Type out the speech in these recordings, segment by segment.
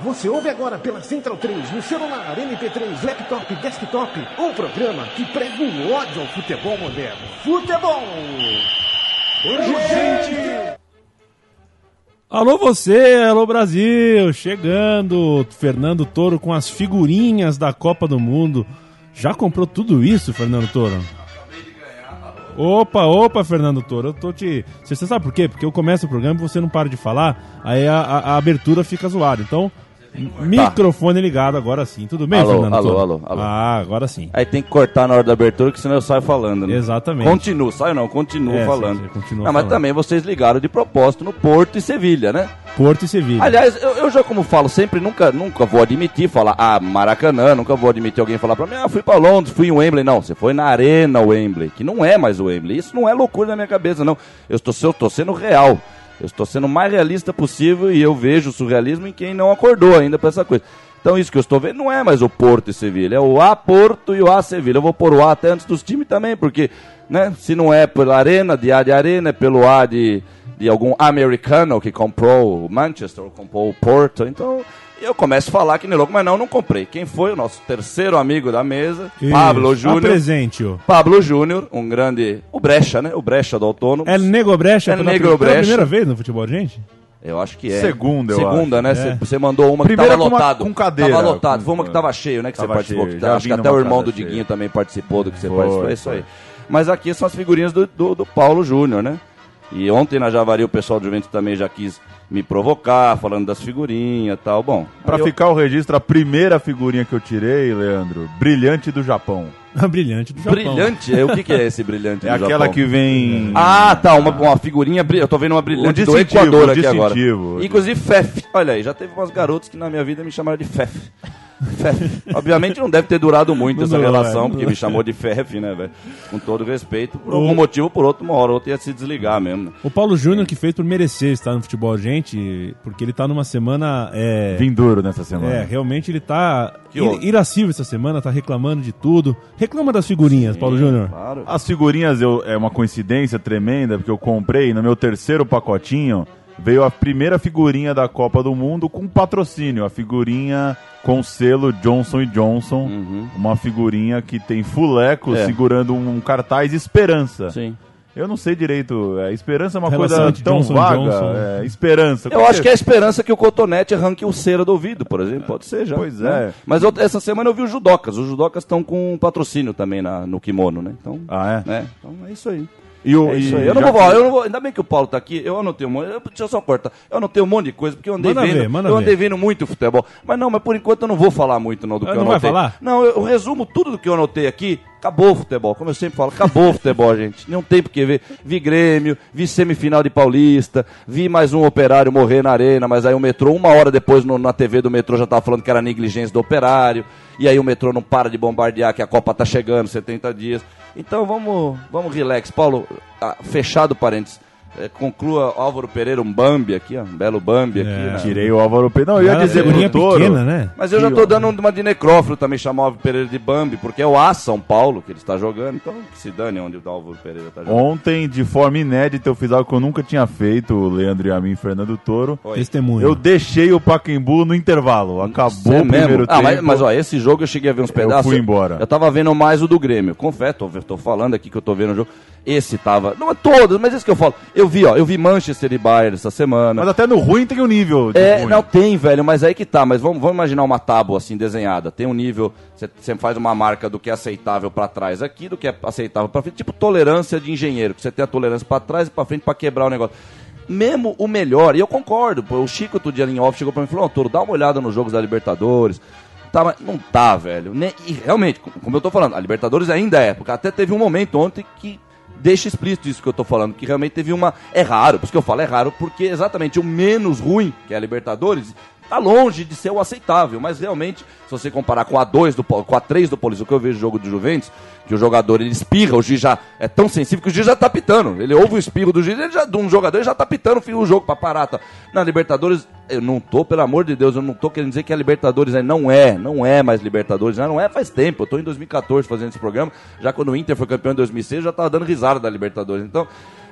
Você ouve agora pela Central 3, no celular, MP3, laptop, desktop, um programa que prega o ódio ao futebol moderno. Futebol! Urgente! Alô você, alô Brasil, chegando, Fernando Toro com as figurinhas da Copa do Mundo. Já comprou tudo isso, Fernando Toro? Opa, opa, Fernando Toro, eu tô te. Você sabe por quê? Porque eu começo o programa e você não para de falar, aí a, a- a abertura fica zoada. Então, microfone ligado agora sim. Tudo bem, Alô, Fernando alô, alô, alô. Ah, agora sim. Aí tem que cortar na hora da abertura, que senão eu saio falando, né? Exatamente. Continuo, saio não, continuo É, falando. sim, continua não, mas falando. também vocês ligaram de propósito no Porto e Sevilha, né? Porto e Sevilha. Aliás, eu, eu já como falo sempre, nunca, nunca vou admitir falar, ah, Maracanã, nunca vou admitir alguém falar pra mim, ah, fui pra Londres, fui em Wembley. Não, você foi na Arena Wembley, que não é mais o Wembley. Isso não é loucura na minha cabeça, não. Eu estou, eu estou sendo real. Eu estou sendo o mais realista possível e eu vejo o surrealismo em quem não acordou ainda pra essa coisa. Então isso que eu estou vendo não é mais o Porto e Sevilha, é o A Porto e o A Sevilha. Eu vou pôr o A até antes dos times também, porque, né, se não é pela Arena, de A de Arena, é pelo A de, de algum americano que comprou o Manchester, ou comprou o Porto. Então eu começo a falar que nem louco, mas não, não comprei. Quem foi o nosso terceiro amigo da mesa? Isso. Pablo Júnior. Apresente-o. Pablo Júnior, um grande. O Brecha, né? O Brecha do Autônomo. É Nego Brecha É pela Brecha. primeira vez no futebol, gente? Eu acho que é. Segunda, eu Segunda, acho. né? É. Você você mandou uma Primeira que tava com lotado. com cadeira. Tava lotado. Foi uma Com- que tava cheio, né? Que você participou. cheio. que- Já acho que até o irmão do. Diguinho também participou do que você Foi, participou. É isso foi. aí. Mas aqui são as figurinhas do, do, do Paulo Júnior, né? E ontem na Javari o pessoal do Juventus também já quis me provocar, falando das figurinhas e tal. Bom, Pra eu- ficar o registro, a primeira figurinha que eu tirei, Leandro, brilhante do Japão. Brilhante do Japão. Brilhante? É, O que, que é esse brilhante É do aquela Japão? que vem. Ah, tá, uma, uma figurinha, eu tô vendo uma brilhante Um do Equador um aqui agora. Inclusive Fef, olha aí, já teve umas garotas que na minha vida me chamaram de Fef. Obviamente não deve ter durado muito Não essa durou, relação, é, porque me chamou de Fef, né, velho? Com todo respeito, por algum motivo ou por outro, uma hora ou outra ia se desligar mesmo. né? O Paulo Júnior que fez por merecer estar no futebol, gente, porque ele tá numa semana. É, Vim duro nessa semana. é, realmente ele tá ir, irascível essa semana, tá reclamando de tudo. Reclama das figurinhas, Paulo Júnior. Claro. As figurinhas eu, é uma coincidência tremenda, porque eu comprei no meu terceiro pacotinho. Veio a primeira figurinha da Copa do Mundo com patrocínio, a figurinha com selo Johnson Johnson, uma figurinha que tem fuleco Uhum. É. segurando um cartaz Esperança. Sim. Eu não sei direito, é, esperança é uma coisa tão Johnson vaga. Johnson. é, esperança. Eu acho que é a esperança que o cotonete arranque o cera do ouvido, por exemplo. Pode ser já. Pois né? é. Mas eu- essa semana eu vi os judocas. Os judocas estão com patrocínio também na, no kimono, né? Então, Ah, é? né? então é isso aí. E o, É isso aí. Eu não, vou, que- falar, eu não vou. Ainda bem que o Paulo tá aqui. Eu anotei um monte. eu- Deixa eu só cortar. Eu anotei um monte de coisa, porque eu andei Manda vendo. ver, eu andei ver. vendo muito futebol. Mas não, mas por enquanto eu não vou falar muito não, do que Ah, eu não vai anotei. falar? Não, eu, eu resumo tudo do que eu anotei aqui. Acabou o futebol. Como eu sempre falo, acabou o futebol, gente. Não tem porque ver. Vi Grêmio, vi semifinal de Paulista, vi mais um operário morrer na arena, mas aí o metrô, uma hora depois no- na TV do metrô já tava falando que era negligência do operário. E aí o metrô não para de bombardear que a Copa tá chegando, 70 dias. Então vamos, vamos relax. Paulo, ah, fechado parênteses. É, conclua Álvaro Pereira, um Bambi aqui, ó, um belo Bambi aqui. É. né? Tirei o Álvaro Pedro. Não, eu ia é dizer pro Toro. pequena, né? Mas eu já tô dando uma de necrófilo também, chamar o Álvaro Pereira de Bambi, porque é o A São Paulo que ele está jogando, então que se dane onde o Álvaro Pereira está jogando. Ontem, de forma inédita, eu fiz algo que eu nunca tinha feito, o Leandro e a mim, Fernando Toro. Oi. Testemunho. Eu deixei o Pacaembu no intervalo. Acabou Cê o primeiro mesmo? tempo. Ah, mas, mas ó, esse jogo eu cheguei a ver uns pedaços. fui embora. Eu tava vendo mais o do Grêmio. Confesso, tô, tô falando aqui que eu tô vendo o jogo. Esse tava. Não é todos, mas esse que eu falo. Eu vi, ó, eu vi Manchester e Bayern essa semana. Mas até no ruim tem um nível. de É, ruim. não tem, velho, mas aí que tá. Mas vamos, vamos imaginar uma tábua assim desenhada. Tem um nível, você faz uma marca do que é aceitável pra trás aqui, do que é aceitável pra frente, tipo tolerância de engenheiro, que você tem a tolerância pra trás e pra frente pra quebrar o negócio. Mesmo o melhor, e eu concordo, pô, o Chico outro dia em off chegou pra mim e falou: "Ô, Toro, dá uma olhada nos jogos da Libertadores. Tá, mas não tá, velho. Nem- e realmente, como eu tô falando, a Libertadores ainda é, porque até teve um momento ontem que deixa explícito isso que eu tô falando, que realmente teve uma. É raro, por isso que eu falo é raro, porque exatamente o menos ruim, que é a Libertadores, tá longe de ser o aceitável, mas realmente, se você comparar com a 2 do com a 3 do Paulista, o que eu vejo no jogo de Juventus, que o jogador ele espirra, o juiz já é tão sensível que o juiz já tá pitando. Ele ouve o espirro do juiz, ele já, de um jogador ele já tá pitando o jogo pra parar. Tá. Na Libertadores, eu não tô, pelo amor de Deus, eu não tô querendo dizer que a Libertadores é, não é, não é mais Libertadores, não é faz tempo. Eu tô em 2014 fazendo esse programa, já quando o Inter foi campeão em 2006, eu já tava dando risada da Libertadores. Então,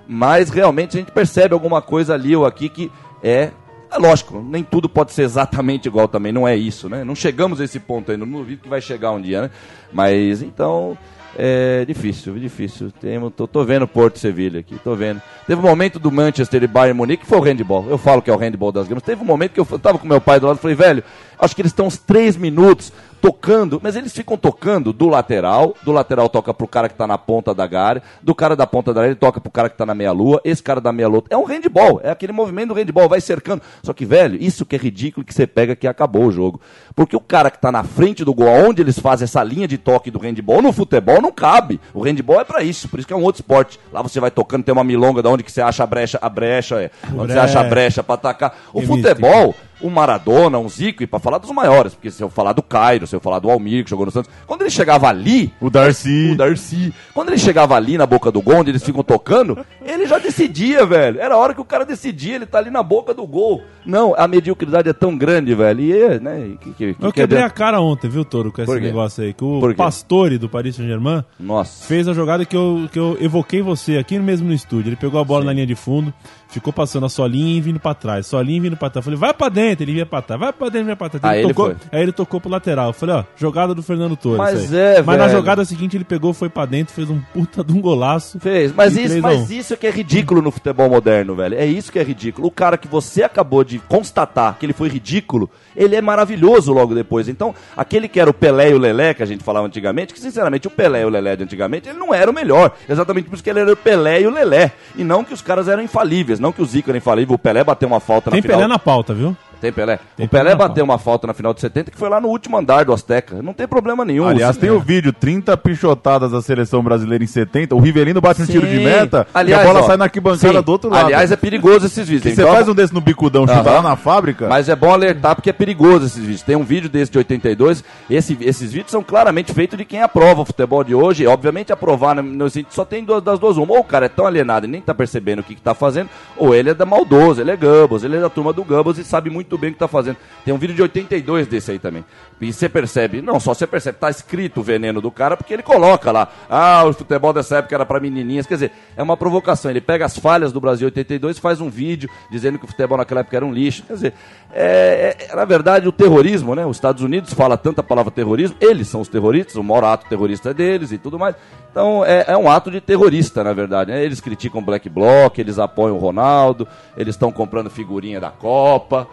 mas realmente a gente percebe alguma coisa ali ou aqui que é é lógico, nem tudo pode ser exatamente igual também, não é isso, né? Não chegamos a esse ponto ainda, não duvido que vai chegar um dia, né? Mas então é difícil, difícil. Temo, tô, tô vendo Porto Sevilha aqui, tô vendo. Teve um momento do Manchester e Bayern Munique que foi o handball. Eu falo que é o handball das gamas. Teve um momento que eu, tava com meu pai do lado e falei, velho, acho que eles estão uns três minutos tocando, mas eles ficam tocando do lateral, do lateral toca pro cara que tá na ponta da área, do cara da ponta da área ele toca pro cara que tá na meia-lua, esse cara da meia-lua. É um handball, é aquele movimento do handball, vai cercando. Só que, velho, isso que é ridículo que você pega que acabou o jogo. Porque o cara que tá na frente do gol, onde eles fazem essa linha de toque do handball, no futebol não cabe. O handball é pra isso, por isso que é um outro esporte. Lá você vai tocando, tem uma milonga da onde que você acha a brecha, a brecha é, onde você acha a brecha pra atacar. O futebol, o Maradona, um Zico, e pra falar dos maiores, porque se eu falar do Cairo, se eu falar do Almir, que jogou no Santos, quando ele chegava ali, O Darcy. o Darcy. Quando ele chegava ali na boca do gol, onde eles ficam tocando, ele já decidia, velho. Era a hora que o cara decidia, ele tá ali na boca do gol. Não, a mediocridade é tão grande, velho. E é, né? Que, que, que Eu que quebrei a cara ontem, viu, Toro, com esse negócio aí. Que o? Pastore do Paris Saint-Germain Nossa. fez a jogada que eu, que eu evoquei você aqui mesmo no estúdio. Ele pegou a bola na linha de fundo, ficou passando a solinha e vindo pra trás. Solinha e vindo pra trás. Eu falei, vai pra dentro. Ele vinha pra trás, vai pra dentro, vinha pra trás. Aí ele tocou, foi. aí ele tocou pro lateral. Eu falei, ó, jogada do Fernando Torres. Mas é, Mas na velho. jogada seguinte ele pegou, foi pra dentro, fez um puta de um golaço. Fez, mas isso, 3 a 1. mas isso que é ridículo no futebol moderno, velho. É isso que é ridículo. O cara que você acabou de constatar que ele foi ridículo, ele é maravilhoso logo depois. Então, aquele que era o Pelé e o Lelé, que a gente falava antigamente, que sinceramente o Pelé e o Lelé de antigamente, ele não era o melhor. Exatamente por isso que ele era o Pelé e o Lelé. E não que os caras eram infalíveis, não que o Zico era infalível. O Pelé bateu uma falta Tem na final. Pelé na pauta, viu? Tem Pelé. Tem o Pelé bateu uma falta na final de 70 que foi lá no último andar do Azteca. Não tem problema nenhum. Aliás, Sim, tem o vídeo, 30 pichotadas da seleção brasileira em 70. O Rivelino bate um tiro de meta Aliás, e a bola ó, sai na arquibancada sim. do outro lado. Aliás, é perigoso esses vídeos. Você Então, faz um desse no bicudão, chuta lá na fábrica. Mas é bom alertar porque é perigoso esses vídeos. Tem um vídeo desse de 82. Esse, esses vídeos são claramente feitos de quem aprova o futebol de hoje. Obviamente, aprovar no, só tem duas, das duas uma. Ou o cara é tão alienado e nem tá percebendo o que, que tá fazendo, ou ele é da maldoso, ele é Gambos, ele é da turma do Gambos e sabe muito bem o que tá fazendo. Tem um vídeo de 82 desse aí também. E você percebe, não só você percebe, tá escrito o veneno do cara, porque ele coloca lá, ah, o futebol dessa época era pra menininhas. Quer dizer, é uma provocação. Ele pega as falhas do Brasil 82 e faz um vídeo dizendo que o futebol naquela época era um lixo. Quer dizer, é, é- na verdade, o terrorismo, né? Os Estados Unidos fala tanta palavra terrorismo, eles são os terroristas, o maior ato terrorista é deles e tudo mais. Então, é, é um ato de terrorista, na verdade. né? Eles criticam o Black Bloc, eles apoiam o Ronaldo, eles estão comprando figurinha da Copa.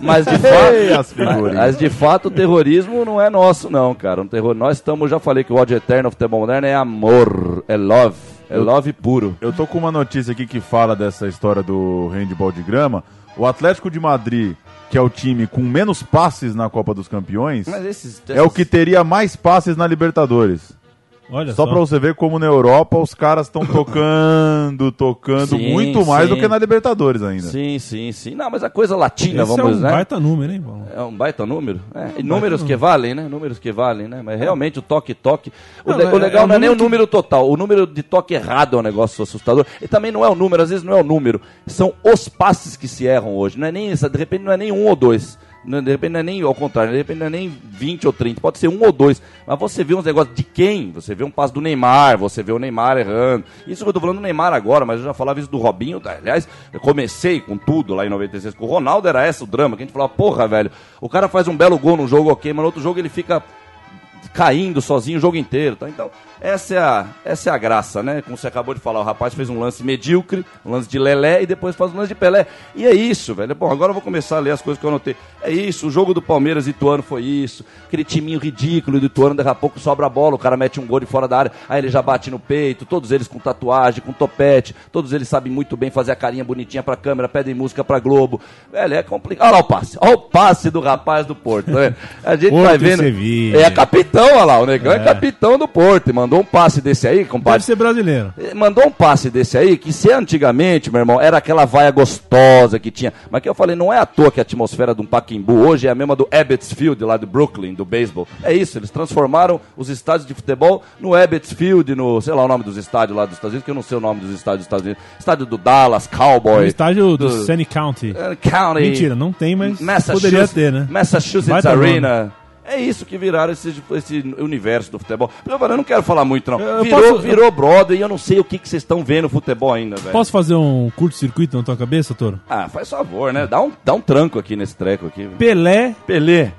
Mas de fato, mas de fato o terrorismo não é nosso, não, cara. Um terror, nós estamos, já falei que o ódio eterno no futebol moderno é amor, é love, é love puro. Eu tô com uma notícia aqui que fala dessa história do handball de grama. O Atlético de Madrid, que é o time com menos passes na Copa dos Campeões, Mas esses, é o que teria mais passes na Libertadores. Olha Só só. pra você ver como na Europa os caras estão tocando, tocando Sim, muito mais do que na Libertadores ainda. Sim, sim, sim. Não, mas a coisa latina, Esse é vamos um né? baita número, hein, Paulo? É um baita número? É, e números que valem, né? Números que valem, né? Mas realmente o toque-toque. O, le- é- o legal é um não é nem o número que- número total. O número de toque errado é um negócio assustador. E também não é o número, às vezes não é o número. São os passes que se erram hoje. Não é nem isso, de repente não é nem um ou dois. De repente não é nem ao contrário, de repente não é nem 20 ou 30, pode ser um ou dois. Mas você vê uns negócios de quem? Você vê um passo do Neymar, você vê o Neymar errando. Isso que eu tô falando do Neymar agora, mas eu já falava isso do Robinho. tá? Aliás, eu comecei com tudo lá em 96 com o Ronaldo, era esse o drama, que a gente falava, porra, velho, o cara faz um belo gol num jogo ok, mas no outro jogo ele fica caindo sozinho o jogo inteiro. Tá? Então, essa é, a, essa é a graça, né? Como você acabou de falar, o rapaz fez um lance medíocre, um lance de Lelé e depois faz um lance de Pelé. E é isso, velho. Bom, agora eu vou começar a ler as coisas que eu anotei. É isso, o jogo do Palmeiras e Ituano foi isso. Aquele timinho ridículo do Ituano, daqui a pouco sobra a bola, o cara mete um gol de fora da área, aí ele já bate no peito, todos eles com tatuagem, com topete, todos eles sabem muito bem fazer a carinha bonitinha pra câmera, pedem música pra Globo. Velho, é complicado. Olha lá o passe, olha o passe do rapaz do Porto, né? A gente Porto vai vendo. É a capital capitão, olha lá. O Negão é. capitão do Porto. E mandou um passe desse aí, compadre. Deve ser brasileiro. Ele Mandou um passe desse aí, que se antigamente, meu irmão, era aquela vaia gostosa que tinha. Mas que eu falei, não é à toa que a atmosfera de um Paquimbu hoje é a mesma do Ebbets Field, lá do Brooklyn, do beisebol. É isso, eles transformaram os estádios de futebol no Ebbets Field, no, sei lá o nome dos estádios lá dos Estados Unidos, que eu não sei o nome dos estádios dos Estados Unidos. Estádio do Dallas, O Cowboy. estádio do, do- Sunny County. eh, County. Mentira, não tem, mas poderia ter, né? Massachusetts Arena. É isso que viraram esse, esse universo do futebol. Eu, não quero falar muito, não. Eu Virou, posso- virou brother e eu não sei o que, que vocês estão vendo no futebol ainda, velho. Posso fazer um curto-circuito na tua cabeça, Toro? Ah, faz favor, né? Dá um, dá um tranco aqui nesse treco aqui. Pelé Pelé.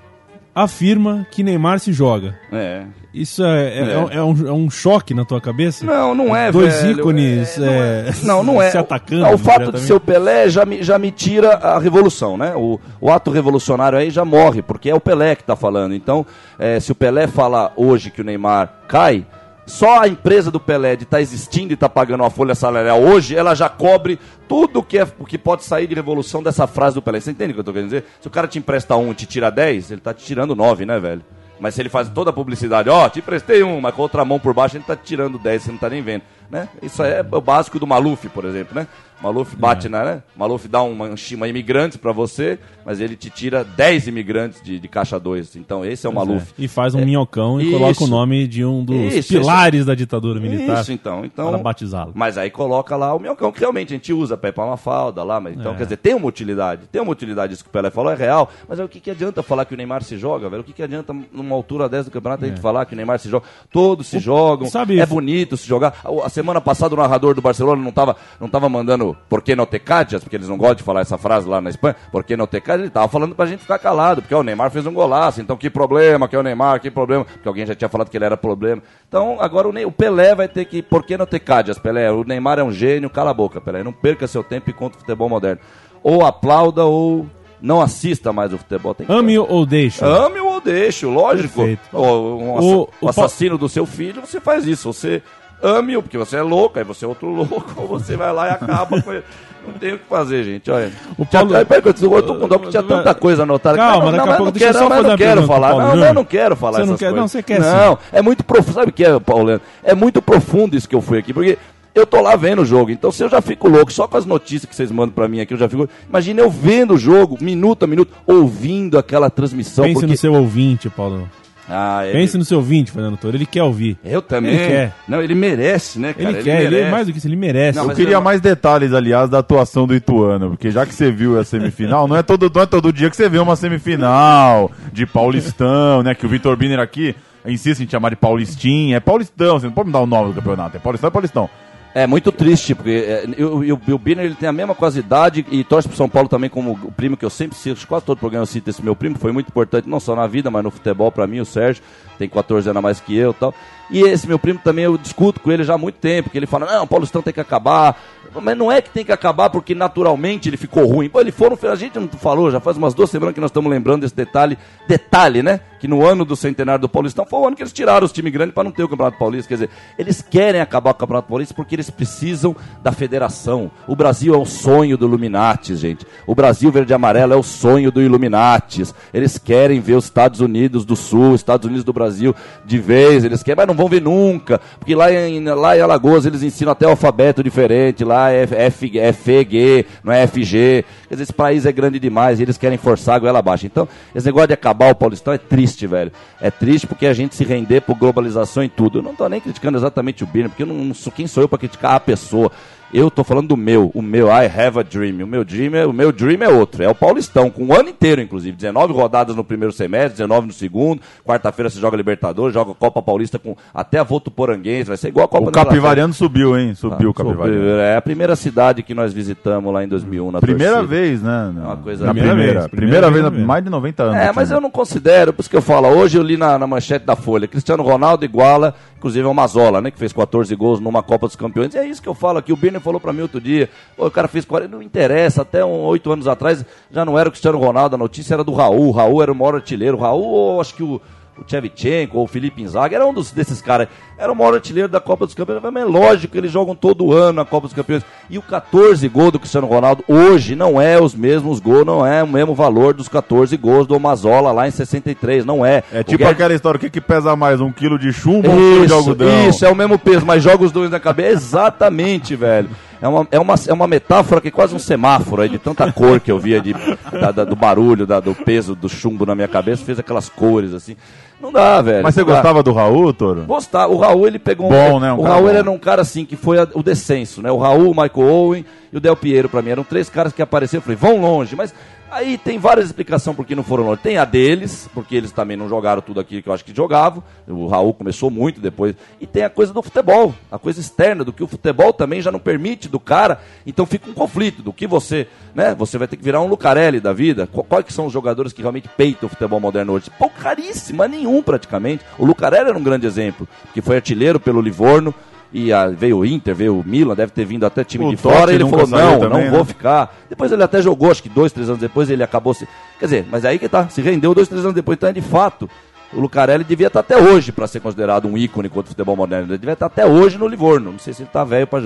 Afirma que Neymar se joga. É. Isso é, é- É. é um, é um choque na tua cabeça? Não, não é, Dois velho. ícones, não é, Não, não é. se atacando o fato de ser o Pelé já me, já me tira a revolução, né? O, o ato revolucionário aí já morre, porque é o Pelé que tá falando. Então, é, se o Pelé fala hoje que o Neymar cai, só a empresa do Pelé de estar existindo e estar pagando uma folha salarial hoje, ela já cobre tudo que, é, que pode sair de revolução dessa frase do Pelé. Você entende o que eu tô querendo dizer? Se o cara te empresta um e te tira 10, ele tá te tirando 9, né, velho? Mas se ele faz toda a publicidade, ó, te emprestei um, mas com outra mão por baixo ele tá te tirando 10, você não tá nem vendo, né? Isso é o básico do Maluf, por exemplo, né? Maluf bate na, né? Maluf dá uma, uma imigrantes pra você, mas ele te tira 10 imigrantes de, de caixa 2. Então esse é o Maluf. E faz um É. minhocão e Isso. coloca o nome de um dos Isso, pilares da ditadura militar Isso, então. então para batizá-lo. Mas aí coloca lá o minhocão, que realmente a gente usa pra ir pra uma falda lá, mas então, É. quer dizer, tem uma utilidade, tem uma utilidade, isso que o Pelé falou, é real, mas aí o que, que adianta falar que o Neymar se joga, velho? O que, que adianta numa altura dessa do campeonato a gente falar que o Neymar se joga? Todos se jogam, É. sabe- é bonito se jogar. A, a semana passada o narrador do Barcelona não tava, não tava mandando por que não te callas, porque eles não gostam de falar essa frase lá na Espanha, por que não te callas, ele tava falando pra gente ficar calado, porque ó, o Neymar fez um golaço, então que problema, que é o Neymar, que problema, porque alguém já tinha falado que ele era problema. Então agora o, Ney- o Pelé vai ter que, por que não te callas, Pelé? O Neymar é um gênio, cala a boca, Pelé, não perca seu tempo e conta o futebol moderno. Ou aplauda ou não assista mais o futebol. Tem Ame ou deixe. Ame ou deixo, lógico. O, um o assassino do seu filho, você faz isso. Você ame-o, porque você é louco, aí você é outro louco, ou você vai lá e acaba com ele. Não tem o que fazer, gente. Olha. O Tinha- Paulo- aí, peraí, eu tô com dó porque tinha tanta coisa anotada. Calma, não, daqui não, a pouco, não deixa eu só fazer não quero falar. Paulo Não, Júnior. eu não quero falar Você não essas quer- coisas. não, você quer sim. Não, é muito profundo. Sabe o que é, Paulo Leandro? É muito profundo isso que eu fui aqui, porque eu tô lá vendo o jogo, então se eu já fico louco só com as notícias que vocês mandam pra mim aqui, eu já fico. Imagina eu vendo o jogo, minuto a minuto, ouvindo aquela transmissão. Pense porque... no seu ouvinte, Paulo. Ah, ele- Pense no seu ouvinte, Fernando Toro. Ele quer ouvir. Eu também. Ele quer. Não, ele merece, né, cara? Ele, quer, ele é merece. mais do que isso, ele merece. Não, Eu queria eu- mais detalhes, aliás, da atuação do Ituano, porque já que você viu a semifinal, não é todo, não é todo dia que você vê uma semifinal de Paulistão, né? Que o Vitor Biner aqui insiste em chamar de Paulistinha. É Paulistão, você não pode me dar o nome do campeonato. É Paulistão, é Paulistão. É muito triste, porque é, eu- eu- o Biner ele tem a mesma quase idade e torce pro São Paulo também como o primo que eu sempre cito, quase todo programa eu cito esse meu primo, foi muito importante, não só na vida, mas no futebol pra mim, o Sérgio, tem 14 anos a mais que eu e tal. E esse meu primo também eu discuto com ele já há muito tempo, que ele fala, não, o Paulistão tem que acabar. Mas não é que tem que acabar porque naturalmente ele ficou ruim. Pô, ele foram, a gente não falou, já faz umas duas semanas que nós estamos lembrando desse detalhe, detalhe, né? Que no ano do centenário do Paulistão foi o ano que eles tiraram os times grandes para não ter o Campeonato Paulista. Quer dizer, eles querem acabar com o Campeonato Paulista porque eles precisam da federação. O Brasil é o sonho do Illuminatis, gente. O Brasil verde e amarelo é o sonho do Illuminatis. Eles querem ver os Estados Unidos do Sul, os Estados Unidos do Brasil de vez, eles querem, mas não vão ver nunca. Porque lá em, lá em Alagoas eles ensinam até alfabeto diferente, lá é F, é FG, não é FG. Quer dizer, esse país é grande demais e eles querem forçar a goela abaixo. Então, esse negócio de acabar o Paulistão é triste, velho. É triste porque a gente se render por globalização e tudo. Eu não tô nem criticando exatamente o Birner, porque eu não, não quem sou eu para criticar a pessoa? Eu tô falando do meu, o meu, I have a dream. O meu dream é, o meu dream é outro, é o Paulistão, com o ano inteiro, inclusive. 19 rodadas no primeiro semestre, 19 no segundo. Quarta-feira você joga Libertadores, joga Copa Paulista com até a Votuporanguense, vai ser igual a Copa O. Capivariano subiu, hein? Subiu o Subiu, Capivariano. É a primeira cidade que nós visitamos lá em 2001 na Primeira torcida. vez, né? É uma coisa- na Primeira primeira. vez, Primeira, vez, vez mais de 90 anos. É, mas time. eu não considero, por isso que eu falo, hoje eu li na, na manchete da Folha, Cristiano Ronaldo iguala, inclusive é o Mazola, né, que fez 14 gols numa Copa dos Campeões, e é isso que eu falo aqui, o Birner falou pra mim outro dia, o cara fez 40, não interessa, até um, oito anos atrás já não era o Cristiano Ronaldo, a notícia era do Raul, o Raul era o maior artilheiro, o Raul, acho que o o Tchevchenko ou o Felipe Inzaghi, era um dos, desses caras. Era o maior artilheiro da Copa dos Campeões. Mas é lógico, eles jogam todo ano na Copa dos Campeões. E o 14 gol do Cristiano Ronaldo hoje não é os mesmos gols, não é o mesmo valor dos 14 gols do Mazola lá em 63, não é. É tipo Guedes- aquela história, o que, que pesa mais, um quilo de chumbo ou um quilo de isso, algodão? isso, é o mesmo peso, mas joga os dois na cabeça. Exatamente, velho. É uma, é, uma, é uma metáfora que é quase um semáforo aí, de tanta cor que eu via de, da- da- do barulho, da- do peso do chumbo na minha cabeça, fez aquelas cores assim. Não dá, velho. Mas você dá. gostava do Raul, Toro? Gostar. O Raul, ele pegou Bom, né? Um o Raul bom. era um cara assim que foi a- o descenso, né? O Raul, o Michael Owen e o Del Piero, pra mim. Eram três caras que apareceram. Eu falei, vão longe. Mas aí tem várias explicações por que não foram longe. Tem a deles, porque eles também não jogaram tudo aquilo que eu acho que jogavam. O Raul começou muito depois. E tem a coisa do futebol, a coisa externa, do que o futebol também já não permite do cara. Então fica um conflito do que você, né? Você vai ter que virar um Lucarelli da vida. Qu- Quais que são os jogadores que realmente peitam o futebol moderno hoje? Poucaríssima, nenhum praticamente. O Lucarelli era um grande exemplo, que foi artilheiro pelo Livorno. E ah, veio o Inter, veio o Milan, deve ter vindo até time O de fora. E ele falou: não, também, não né? vou ficar. Depois ele até jogou, acho que dois, três anos depois ele acabou se. Quer dizer, mas aí que tá, se rendeu dois, três anos depois. Então, é de fato, o Lucarelli devia estar até hoje para ser considerado um ícone contra o futebol moderno. Ele devia estar até hoje no Livorno. Não sei se ele tá velho para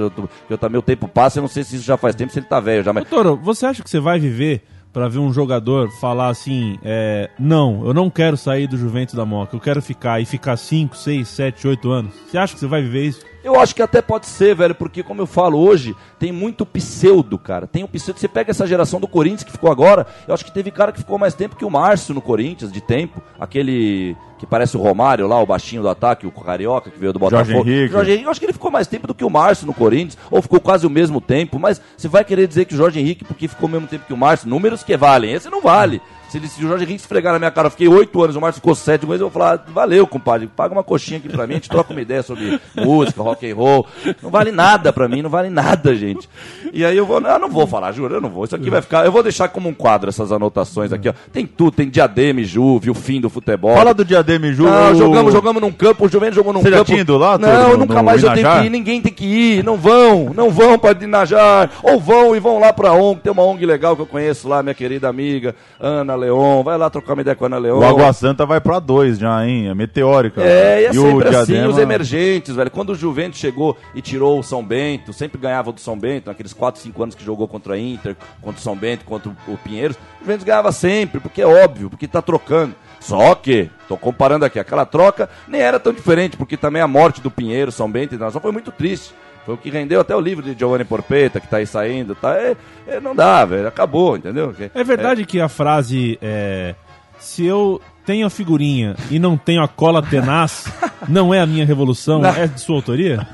eu também o tempo passa, eu não sei se isso já faz tempo, se ele tá velho já, mas. Toro, você acha que você vai viver pra ver um jogador falar assim, é, não, eu não quero sair do Juventus da Moca, eu quero ficar e ficar 5, 6, 7, 8 anos? Você acha que você vai viver isso? Eu acho que até pode ser, velho, porque como eu falo hoje, tem muito pseudo, cara. Tem o pseudo. Você pega essa geração do Corinthians que ficou agora, eu acho que teve cara que ficou mais tempo que o Márcio no Corinthians, de tempo. Aquele que parece o Romário lá, o baixinho do ataque, o carioca que veio do Jorge Botafogo. Henrique. Jorge Henrique, eu acho que ele ficou mais tempo do que o Márcio no Corinthians, ou ficou quase o mesmo tempo, mas você vai querer dizer que o Jorge Henrique, porque ficou o mesmo tempo que o Márcio, números que valem, esse não vale. Se, ele, se o Jorge Henrique esfregar na minha cara, eu fiquei oito anos, o Márcio ficou sete meses, eu vou falar, valeu, compadre, paga uma coxinha aqui pra mim, a gente troca uma ideia sobre música, rock and roll. Não vale nada pra mim, não vale nada, gente. E aí eu vou, eu não vou falar, juro, eu não vou. Isso aqui vai ficar, eu vou deixar como um quadro essas anotações aqui, ó. Tem tudo, tem Diadema e Juve, o fim do futebol. Fala do Diadema e Ju. Não, jogamos, jogamos num campo, o Juventus jogou num Você já campo. tinha ido lá, Não, no- nunca no mais eu tenho Inajar? que ir, ninguém tem que ir, não vão, não vão para Dinajar, ou vão e vão lá pra ONG, tem uma ONG legal que eu conheço lá, minha querida amiga Ana Leon, vai lá trocar uma ideia com a Ana Leon. O Água Santa vai pra dois já, hein? É meteórica. É, e é e o assim, Diadema... os emergentes, velho. Quando o Juventus chegou e tirou o São Bento, sempre ganhava do São Bento, naqueles 4, 5 anos que jogou contra a Inter, contra o São Bento, contra o Pinheiros, o Juventus ganhava sempre, porque é óbvio, porque tá trocando. Só que, tô comparando aqui, aquela troca nem era tão diferente, porque também a morte do Pinheiro, São Bento e foi muito triste. Foi o que rendeu até o livro de Giovanni Porpeta, que tá aí saindo, tá? É, é, não dá, velho, acabou, entendeu? É verdade que a frase é, se eu tenho a figurinha e não tenho a cola tenaz, não é a minha revolução, é de sua autoria?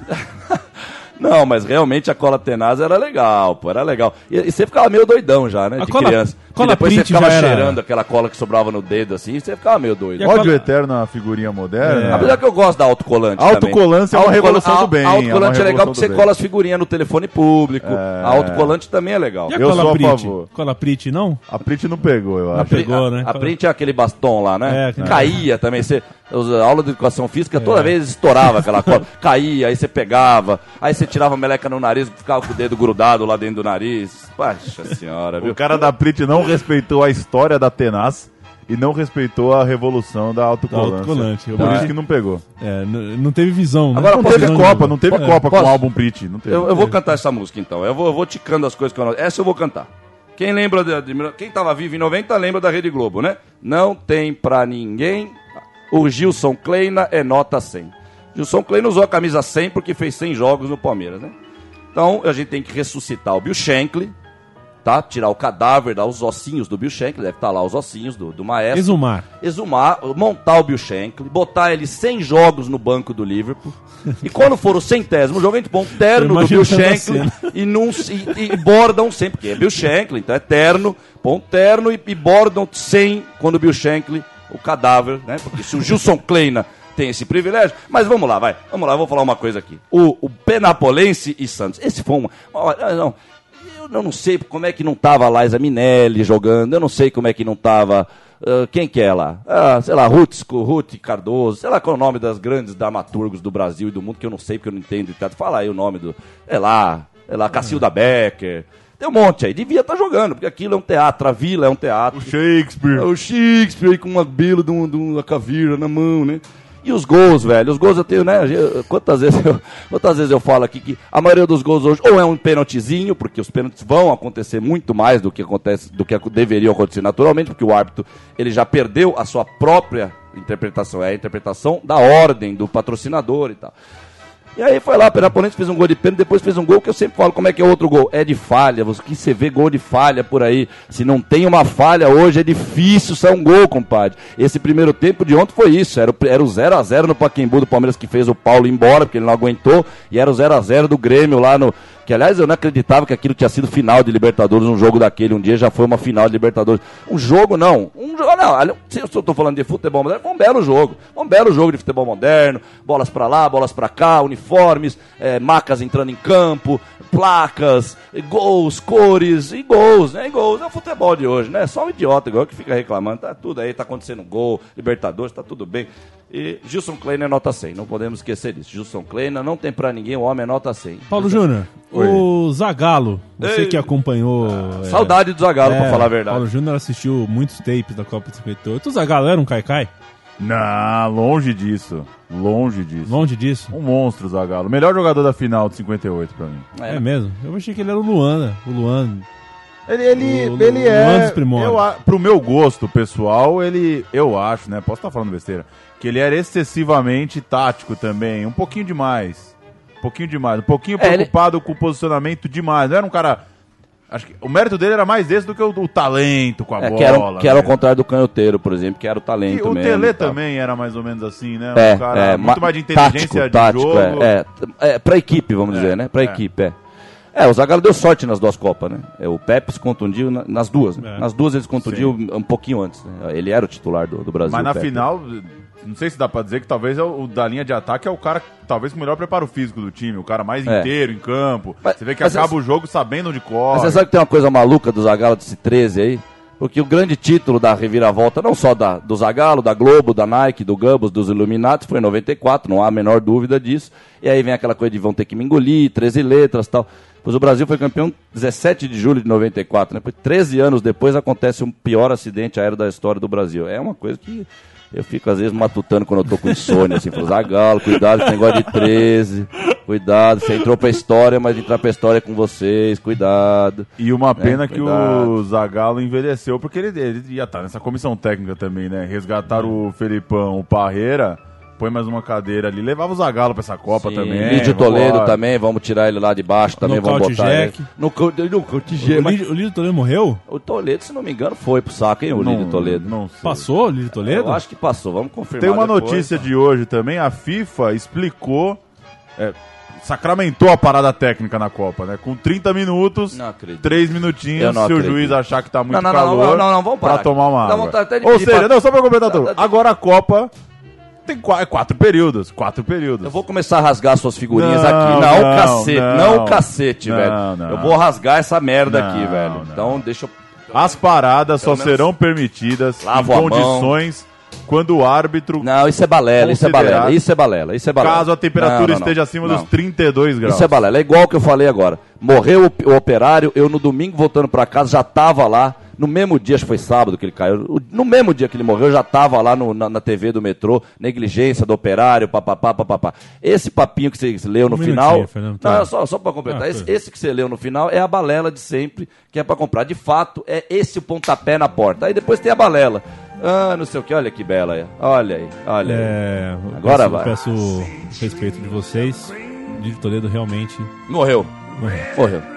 Não, mas realmente a cola tenaz era legal, pô, era legal. E, e você ficava meio doidão já, né? A de cola- criança. cola e depois você ficava já era- cheirando aquela cola que sobrava no dedo assim, você ficava meio doido. E a Ódio cola- eterno à figurinha moderna. É. Apesar que eu gosto da autocolante. Autocolante também. é uma revolução do bem, A autocolante é é, legal porque você bem. cola as figurinhas no telefone público. É. A autocolante também é legal. E a Eu cola sou a print? favor. Cola print não? A Print não pegou, eu acho. pegou, né? A, a print é aquele bastom lá, né? É, Caía também. Você, a aula de educação física toda vez estourava aquela cola. Caía, aí você pegava, aí você tirava a meleca no nariz, ficava com o dedo grudado lá dentro do nariz. Poxa senhora, viu? O cara da Print não respeitou a história da Tenaz e não respeitou a revolução da autocolante. Da autocolante. Por isso que não pegou. É, não teve visão, né? Agora, Não teve Visão Copa, não teve É. Copa com o álbum Print. Não teve. Eu, eu vou cantar essa música então. Eu vou, eu vou ticando as coisas que eu não... Essa eu vou cantar. Quem lembra de, de- quem tava vivo em 90 lembra da Rede Globo, né? Não tem pra ninguém. O Gilson Kleina é nota 100. Gilson Kleina usou a camisa 100 porque fez 100 jogos no Palmeiras, né? Então a gente tem que ressuscitar o Bill Shankly, tá? Tirar o cadáver, dar os ossinhos do Bill Shankly, deve estar lá os ossinhos do, do maestro Exumar. exumar, montar o Bill Shankly, botar ele 100 jogos no banco do Liverpool. e quando for o centésimo jogo, a gente põe um terno do Bill Shankly e, num, e, e bordam 100, porque é Bill Shankly, então é terno, põe um terno e, e bordam 100 quando o Bill Shankly, o cadáver, né? Porque se o Gilson Kleina tem esse privilégio. Mas vamos lá, vai. Vamos lá, vou falar uma coisa aqui. O, o Penapolense e Santos. Esse foi uma. não, eu não sei como é que não tava a Liza Minelli jogando, eu não sei como é que não tava. ah, quem que é lá? Ah, sei lá, Ruth, Ruth Cardoso, sei lá qual é o nome das grandes dramaturgos do Brasil e do mundo, que eu não sei porque eu não entendo. Fala aí o nome do. É lá, é lá, Cacilda Becker. Tem um monte aí. Devia estar jogando, porque aquilo é um teatro, a vila é um teatro. O Shakespeare. É o Shakespeare aí com uma belo de, um- de uma caveira na mão, né? E os gols, velho, os gols eu tenho, né? Quantas vezes eu, quantas vezes eu falo aqui que a maioria dos gols hoje ou é um pênaltizinho, porque os pênaltis vão acontecer muito mais do que acontece, do que deveriam acontecer naturalmente, porque o árbitro ele já perdeu a sua própria interpretação, é a interpretação da ordem do patrocinador e tal. E aí foi lá, Peraponense fez um gol de pênalti, depois fez um gol que eu sempre falo, como é que é outro gol? É de falha, você, que você vê gol de falha por aí. Se não tem uma falha hoje, é difícil sair um gol, compadre. Esse primeiro tempo de ontem foi isso, era o, era o 0x0 no Paquembu do Palmeiras que fez o Paulo embora, porque ele não aguentou, e era o 0x0 do Grêmio lá no... Que aliás eu não acreditava que aquilo tinha sido final de Libertadores, um jogo daquele, um dia já foi uma final de Libertadores. Um jogo não, um jogo não, olha, se eu estou falando de futebol moderno, foi um belo jogo, um belo jogo de futebol moderno, bolas pra lá, bolas pra cá, uniformes, eh, macas entrando em campo, placas, gols, cores e gols, né? E gols, é o futebol de hoje, né? Só um idiota igual que fica reclamando, tá tudo aí, tá acontecendo gol, Libertadores, tá tudo bem. E Gilson Kleiner é nota 100, não podemos esquecer disso. Gilson Kleiner não tem pra ninguém, o homem é nota 100. Paulo Júnior, o Zagalo, você Ei. que acompanhou. é, Saudade do Zagallo, é, pra falar a verdade. Paulo Júnior assistiu muitos tapes da Copa de 58. O Zagalo era um caicai? Não, longe disso. Longe disso. Longe disso. Um monstro, Zagallo. Melhor jogador da final de 58 pra mim. É. mesmo? Eu achei que ele era o Luan, né? O Luan. Ele, ele, O- ele é. Eu, pro meu gosto pessoal, ele. Eu acho, né? Posso estar falando besteira. Que ele era excessivamente tático também. Um pouquinho demais. Um pouquinho demais. Um pouquinho É, ele- preocupado com o posicionamento demais. Não era um cara. Acho que o mérito dele era mais esse do que o, o talento com a É, bola. que era, que era né? ao contrário do canhoteiro, por exemplo, que era o E talento o mesmo. Tele e tal. também era mais ou menos assim, né? É, um cara é, muito ma- mais de inteligência tático, de tático, jogo. É, é, é, pra equipe, vamos É, dizer, né? Pra é. equipe, é. É, o Zagallo deu sorte nas duas Copas, né? É, O Pepe se contundiu na- nas duas. né? É. Nas duas ele se contundiu um pouquinho antes. né? Ele era o titular do, do Brasil. Mas o na final, não sei se dá pra dizer que talvez é o, o da linha de ataque é o cara, talvez com o melhor preparo físico do time, o cara mais É. inteiro em campo. Mas- você vê que acaba essa- o jogo sabendo onde corre. Mas você sabe que tem uma coisa maluca do Zagallo desse 13 aí? Porque o grande título da reviravolta, não só da, do Zagallo, da Globo, da Nike, do Gambos, dos Illuminati, foi em 94, não há a menor dúvida disso. E aí vem aquela coisa de vão ter que me engolir, 13 letras e tal. Pois o Brasil foi campeão 17 de julho de 94, né? Pois 13 anos depois acontece um pior acidente aéreo da história do Brasil. É uma coisa que eu fico às vezes matutando quando eu tô com insônia, assim, falo, Zagallo, cuidado com esse negócio de 13, cuidado, você entrou pra história, mas entrar pra história é com vocês, cuidado. E uma pena É, que o Zagallo envelheceu, porque ele, ele ia estar nessa comissão técnica também, né? Resgataram o Felipão, o Parreira, põe mais uma cadeira ali, levava o Zagallo pra essa Copa Sim, também. Lídio Toledo vambora. também, vamos tirar ele lá de baixo também, vamos botar Jack. ele. No, no Jack, O mas o Lídio Toledo morreu? o Toledo, se não me engano, foi pro saco, hein, o Não- Lídio Toledo. Não sei. Passou o Lídio Toledo? Eu acho que passou, vamos confirmar Tem uma depois. notícia de hoje também, a FIFA explicou, é, sacramentou a parada técnica na Copa, né? Com 30 minutos, Não acredito. 3 Eu minutinhos, não se o acredito. juiz achar que tá muito Não, não, não, calor, não, não, não, vamos parar pra tomar uma água. vontade até de Ou seja, pra- não, só pra completar tudo. Agora a Copa tem qua- é quatro períodos, quatro períodos. Eu vou começar a rasgar suas figurinhas Não, aqui. Não, não, cacete, não. não, o cacete, Não, velho. Eu vou rasgar essa merda aqui, velho. Então, deixa eu... As paradas só Pelo menos serão permitidas lavo em condições quando o árbitro, Não, isso é balela, isso é balela, isso é balela, isso é balela. caso a temperatura Não, não, não. esteja acima Não. dos 32 graus. Isso é balela. É igual o que eu falei agora. Morreu o, o operário, eu no domingo voltando pra casa já tava lá. No mesmo dia, acho que foi sábado que ele caiu. No mesmo dia que ele morreu, eu já tava lá no- na, na TV do metrô. Negligência do operário, papapá, papapá. Esse papinho que você leu no Um final. Fernando, tá. Não, só, só pra completar. Ah, esse, esse que você leu no final é a balela de sempre, que é pra comprar. De fato, é esse o pontapé na porta. Aí depois tem a balela. Ah, não sei o que. Olha que bela aí. Olha aí, olha aí. É, Agora peço, vai. peço o respeito de vocês. Lídio Toledo realmente Morreu. morreu. Morreu.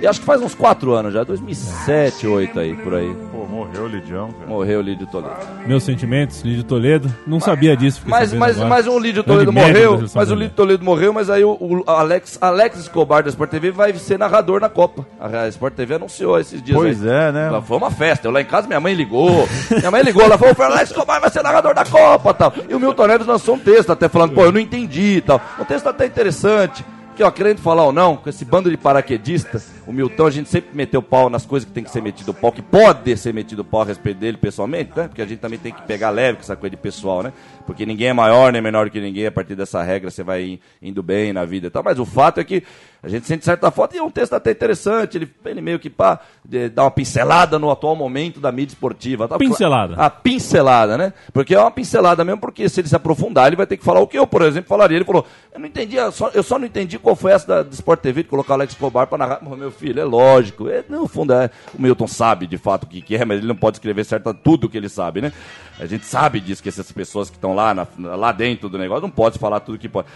E acho que faz uns 4 anos já, 2007, 2008 aí, por aí. Pô, morreu o Lidião, cara. Morreu o Lídio Toledo. Meus sentimentos, Lídio Toledo. Não sabia disso. Mas, mas, agora. mas o Lídio Grande Toledo da morreu, mas o. Lídio Toledo morreu, mas aí o, o Alex, Alex Escobar da Sport TV vai ser narrador na Copa. A Sport TV anunciou esses dias Pois aí. é, né? Ela Foi uma festa. Eu lá em casa, minha mãe ligou. minha mãe ligou, ela falou: o Alex Escobar vai ser narrador da Copa tal. E o Milton Neves lançou um texto até falando: pô, eu não entendi e tal. Um texto até interessante. Que, ó, querendo falar ou não, com esse bando de paraquedistas, O Milton, a gente sempre meteu pau nas coisas que tem que ser metido pau, que pode ser metido pau a respeito dele pessoalmente, né? Porque a gente também tem que pegar leve com essa coisa de pessoal, né? Porque ninguém é maior nem menor que ninguém, a partir dessa regra você vai indo bem na vida e tal. Mas o fato é que a gente sente certa foto e é um texto até interessante. Ele, ele meio que pá, dá uma pincelada no atual momento da mídia esportiva. Tá? Pincelada. A pincelada, né? Porque é uma pincelada mesmo, porque se ele se aprofundar, ele vai ter que falar o que eu, por exemplo, falaria. Ele falou: Eu não entendi, eu só, eu só não entendi qual foi essa da, do Sport TV de colocar o Alex Escobar pra narrar. Meu filho, é lógico. É, no fundo, é, o Milton sabe de fato o que, que é, mas ele não pode escrever certo tudo que ele sabe, né? A gente sabe disso, que essas pessoas que estão lá, lá dentro do negócio não pode falar tudo que pode.